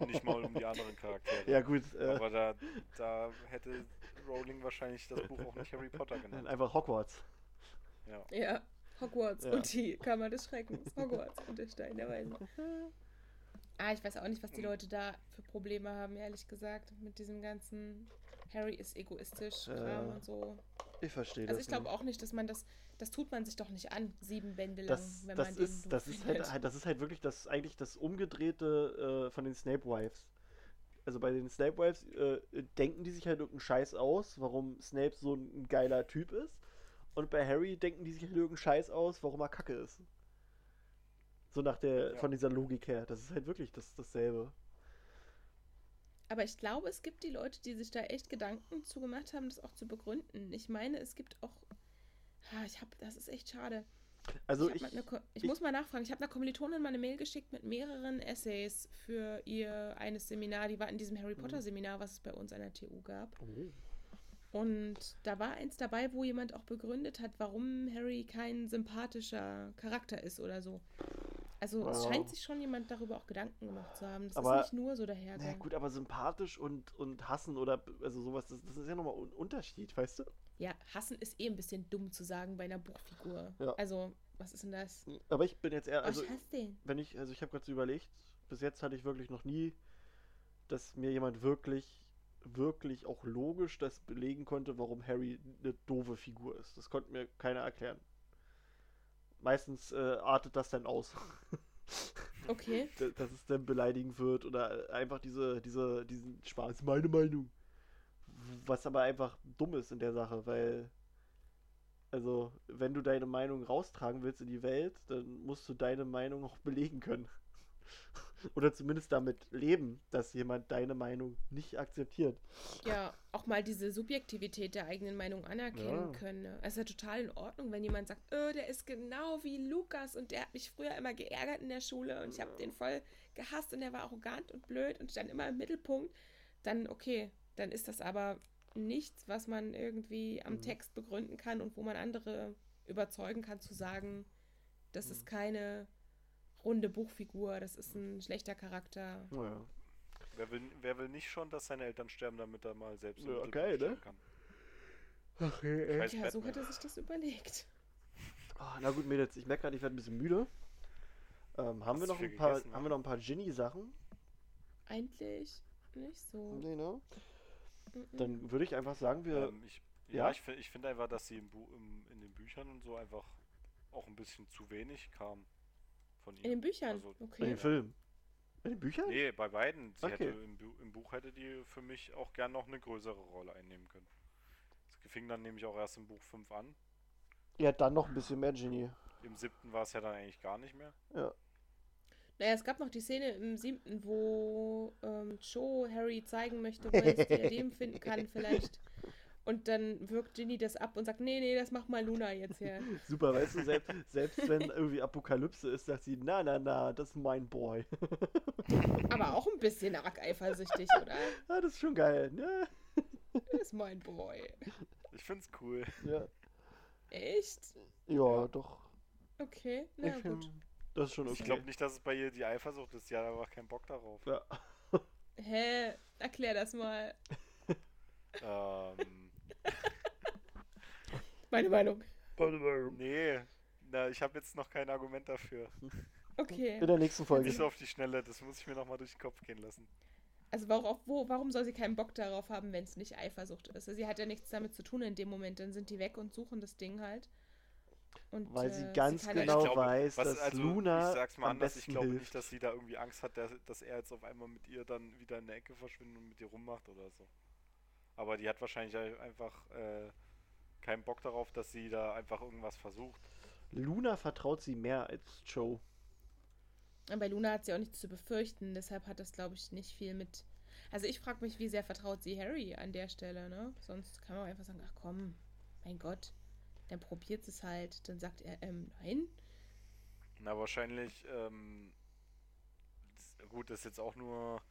Und nicht mal um die anderen Charaktere. ja gut, äh, Aber da, da hätte Rowling wahrscheinlich das Buch auch nicht Harry Potter genannt. einfach Hogwarts. Ja. Ja, Hogwarts Ja. und die Kammer des Schreckens. Hogwarts und der Stein der Weisen. Ah, ich weiß auch nicht, was die Leute da für Probleme haben, ehrlich gesagt, mit diesem ganzen Harry ist egoistisch Kram Ja. und so. Ich verstehe Also das. ich glaube auch nicht, dass man das, das tut man sich doch nicht an, sieben Bände lang, das, wenn das man den ist, doof das ist halt, halt, das ist halt wirklich das eigentlich das umgedrehte äh, von den Snape Wives. Also bei den Snape Wives äh, denken die sich halt irgendeinen Scheiß aus, warum Snape so ein, ein geiler Typ ist. Und bei Harry denken die sich halt irgendeinen Scheiß aus, warum er kacke ist. So nach der, Ja. von dieser Logik her. Das ist halt wirklich das, dasselbe. Aber ich glaube, es gibt die Leute, die sich da echt Gedanken zu gemacht haben, das auch zu begründen. Ich meine, es gibt auch. Ich habe, das ist echt schade. Also ich, ich, eine ich, ich- muss mal nachfragen. Ich habe einer Kommilitonin mal eine Mail geschickt mit mehreren Essays für ihr eines Seminar. Die war in diesem Harry Mhm. Potter Seminar, was es bei uns an der TU gab. Oh. Und da war eins dabei, wo jemand auch begründet hat, warum Harry kein sympathischer Charakter ist oder so. Also es Ja. scheint sich schon jemand darüber auch Gedanken gemacht zu haben. Das Aber- ist nicht nur so dahergegangen. Na gut, aber sympathisch und, und hassen oder also sowas, das, das ist ja nochmal ein Unterschied, weißt du? Ja, hassen ist eh ein bisschen dumm zu sagen bei einer Buchfigur. Ja. Also, was ist denn das? Aber ich bin jetzt eher, Oh, also ich hasse den. wenn ich, also ich habe gerade so überlegt, bis jetzt hatte ich wirklich noch nie, dass mir jemand wirklich, wirklich auch logisch das belegen konnte, warum Harry eine doofe Figur ist. Das konnte mir keiner erklären. Meistens äh, artet das dann aus. Okay. Dass es dann beleidigend wird oder einfach diese, diese, diesen Spaß, meine Meinung. Was aber einfach dumm ist in der Sache, weil, also, wenn du deine Meinung raustragen willst in die Welt, dann musst du deine Meinung auch belegen können. oder zumindest damit leben, dass jemand deine Meinung nicht akzeptiert. Ja, auch mal diese Subjektivität der eigenen Meinung anerkennen Ja. können. ne? Es ist ja total in Ordnung, wenn jemand sagt, oh, der ist genau wie Lukas und der hat mich früher immer geärgert in der Schule und ich habe den voll gehasst und der war arrogant und blöd und stand immer im Mittelpunkt. Dann, okay, dann ist das aber nichts, was man irgendwie am Mhm. Text begründen kann und wo man andere überzeugen kann zu sagen, das Mhm. ist keine runde Buchfigur, das ist ein schlechter Charakter. Naja. Wer will, wer will nicht schon, dass seine Eltern sterben, damit er mal selbst Ja, geil, ne? kann? Ach, ey, Weiß Ja, so Batman. hat er sich das überlegt. Ah, na gut, Mädels, ich merke gerade, ich werde ein bisschen müde. Ähm, haben, wir noch ein paar, gegessen, haben wir noch ein paar Ginny-Sachen? Eigentlich nicht so. Nee, ne? Dann würde ich einfach sagen, wir. Ähm, ich, ja, ja? ich, ich finde einfach, dass sie im im, in den Büchern und so einfach auch ein bisschen zu wenig kam von ihm. In den Büchern? Also, in okay. den Film. In den Büchern? Nee, bei beiden. Sie Okay. hätte im, Bu Im Buch hätte die für mich auch gern noch eine größere Rolle einnehmen können. Es fing dann nämlich auch erst im Buch 5 an. Ja, dann noch ein bisschen mehr Genie. Im siebten war es ja dann eigentlich gar nicht mehr. Ja. Naja, es gab noch die Szene im siebten, wo ähm, Joe Harry zeigen möchte, wo er das Diadem finden kann, vielleicht. Und dann wirkt Ginny das ab und sagt, nee, nee, das macht mal Luna jetzt hier. Super, weißt du, selbst, selbst wenn irgendwie Apokalypse ist, sagt sie, na, na, na, das ist mein Boy. Aber auch ein bisschen arg eifersüchtig, oder? ah, das ist schon geil, ne? Das ist mein Boy. Ich find's cool. Ja, Echt? ja doch. Okay, na ich gut. find, das ist schon okay. Ich glaube nicht, dass es bei ihr die Eifersucht ist. Die hat einfach keinen Bock darauf. Ja. Hä? Erklär das mal. ähm, Meine Meinung. nee, na, ich habe jetzt noch kein Argument dafür. Okay. In der nächsten Folge. Nicht so auf die Schnelle, das muss ich mir nochmal durch den Kopf gehen lassen. Also warum, wo, warum soll sie keinen Bock darauf haben, wenn es nicht Eifersucht ist? Sie hat ja nichts damit zu tun in dem Moment. Dann sind die weg und suchen das Ding halt. Und, Weil sie äh, ganz ja genau nicht- weiß, dass also, Luna Ich sag's mal am anders, ich glaube hilft. nicht, dass sie da irgendwie Angst hat, dass, dass er jetzt auf einmal mit ihr dann wieder in der Ecke verschwindet und mit ihr rummacht oder so. Aber die hat wahrscheinlich ein- einfach äh, keinen Bock darauf, dass sie da einfach irgendwas versucht. Luna vertraut sie mehr als Joe. Bei Luna hat sie auch nichts zu befürchten, deshalb hat das, glaube ich, nicht viel mit. Also ich frage mich, wie sehr vertraut sie Harry an der Stelle, ne? Sonst kann man auch einfach sagen, ach komm, mein Gott, dann probiert es halt. Dann sagt er, ähm, nein. Na, wahrscheinlich, ähm, gut, das ist jetzt auch nur.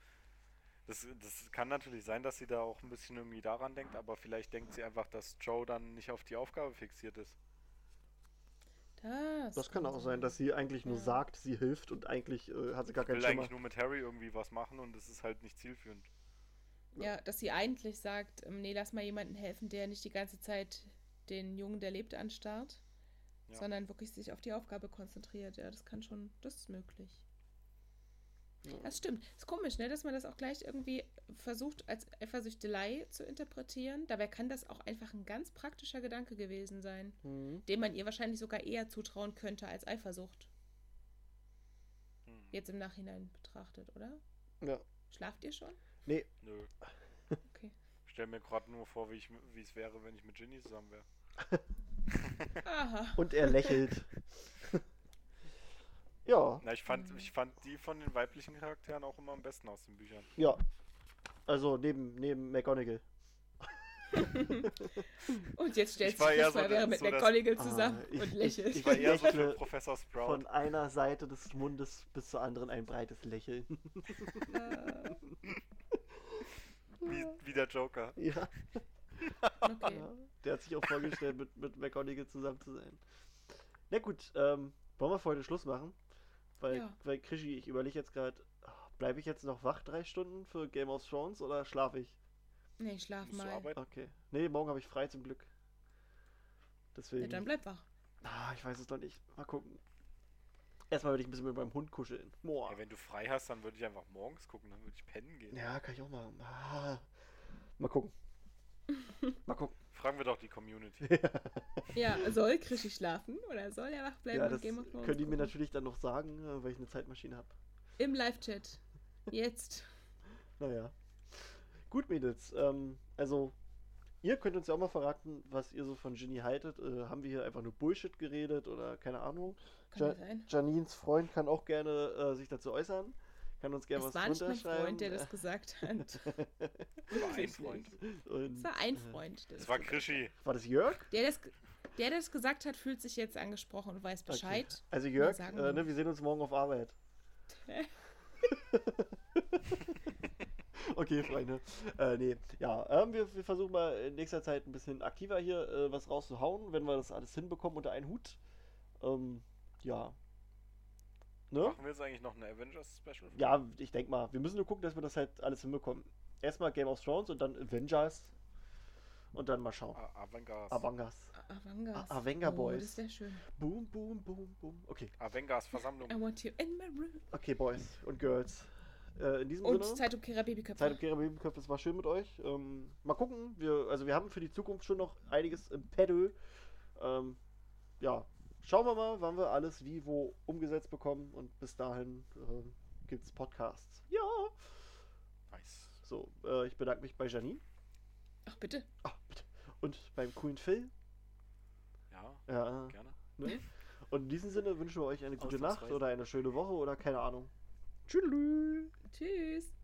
Das, das kann natürlich sein, dass sie da auch ein bisschen irgendwie daran denkt, aber vielleicht denkt sie einfach, dass Joe dann nicht auf die Aufgabe fixiert ist. Das, Das kann auch sein, dass sie eigentlich nur Ja. sagt, sie hilft und eigentlich äh, hat sie gar Ich keinen will Schimmer. eigentlich nur mit Harry irgendwie was machen und es ist halt nicht zielführend. Ja, dass sie eigentlich sagt, ähm, nee, lass mal jemanden helfen, der nicht die ganze Zeit den Jungen, der lebt, anstarrt, Ja. sondern wirklich sich auf die Aufgabe konzentriert. Ja, das kann schon, das ist möglich. Das stimmt. Ist komisch, ne, dass man das auch gleich irgendwie versucht, als Eifersüchtelei zu interpretieren. Dabei kann das auch einfach ein ganz praktischer Gedanke gewesen sein, Mhm. den man ihr wahrscheinlich sogar eher zutrauen könnte als Eifersucht. Hm. Jetzt im Nachhinein betrachtet, oder? Ja. Schlaft ihr schon? Nee, Nö. Okay. Ich stell mir gerade nur vor, wie ich wie es wäre, wenn ich mit Ginny zusammen wäre. Aha. und er lächelt. ja, Na, ich fand, ich fand die von den weiblichen Charakteren auch immer am besten aus den Büchern. ja. Also neben, neben McGonagall. Und jetzt stellt Ich sich das so vor, wäre mit so McGonagall Ah, zusammen ich- und lächelt. ich- Ich war eher so für Professor Sprout. Von einer Seite des Mundes bis zur anderen ein breites Lächeln. Wie, wie der Joker. ja, okay. Der hat sich auch vorgestellt, mit, mit McGonagall zusammen zu sein. Na gut, ähm, wollen wir für heute Schluss machen? Weil, Ja. weil Krischi, ich überlege jetzt gerade, bleibe ich jetzt noch wach drei Stunden für Game of Thrones oder schlafe ich? Nee, ich schlaf Musst mal. arbeiten? Okay. Nee, morgen habe ich frei zum Glück. Deswegen. Ja, dann bleib wach. ah, ich weiß es noch nicht. Mal gucken. Erstmal würde ich ein bisschen mit meinem Hund kuscheln. Boah. Ja, wenn du frei hast, dann würde ich einfach morgens gucken, dann würde ich pennen gehen. Ja, kann ich auch machen. Ah. Mal gucken. Mal gucken. Fragen wir doch die Community. Ja, soll Krischi schlafen oder soll er wach bleiben ja, und das Game of Thrones können die mir natürlich dann noch sagen, äh, weil ich eine Zeitmaschine habe. Im Live-Chat. Jetzt. Naja. Gut, Mädels. Ähm, also, ihr könnt uns ja auch mal verraten, was ihr so von Ginny haltet. Äh, haben wir hier einfach nur Bullshit geredet oder keine Ahnung? Kann Ja, sein? Janines Freund kann auch gerne äh, sich dazu äußern. Kann uns gerne Es was war nicht mein. Freund, der das gesagt hat. Das war ein Freund. Und, Es war ein äh, Freund. Das war. Krischi. War das Jörg? Der das, der das gesagt hat, fühlt sich jetzt angesprochen und weiß Bescheid. Also Jörg, sagen äh, wir. ne, wir sehen uns morgen auf Arbeit. okay, Freunde. Äh, nee, ja, ähm, wir, wir versuchen mal in nächster Zeit ein bisschen aktiver hier äh, was rauszuhauen, wenn wir das alles hinbekommen unter einen Hut. Ähm, ja. Ne? Machen wir jetzt eigentlich noch eine Avengers-Special? Ja, ich denke mal, wir müssen nur gucken, dass wir das halt alles hinbekommen. Erstmal Game of Thrones und dann Avengers. Und dann mal schauen. Ah, Avengers. Avengers. Avangas. A- Avenger Oh, Boys. das wäre schön. Boom, boom, boom, boom. Okay, Avengers Versammlung. I want you in my room. okay, Boys und Girls. Äh, in diesem Und Sinne. Zeitumkehrer Babyköpfe. Zeit um Kehrer Babyköpfe, es war schön mit euch. Ähm, mal gucken. Wir, also wir haben für die Zukunft schon noch einiges im Pedal. Ähm, ja, schauen wir mal, wann wir alles wie wo umgesetzt bekommen. Und bis dahin, ähm, gibt es Podcasts. Ja. Nice. So, äh, ich bedanke mich bei Janine. Ach, bitte. Ah, bitte. Und beim coolen Phil. Ja, Ja. gerne. Ne? Und in diesem Sinne wünschen wir euch eine gute Nacht oder eine schöne Woche oder keine Ahnung. Tschüss. Tschüss.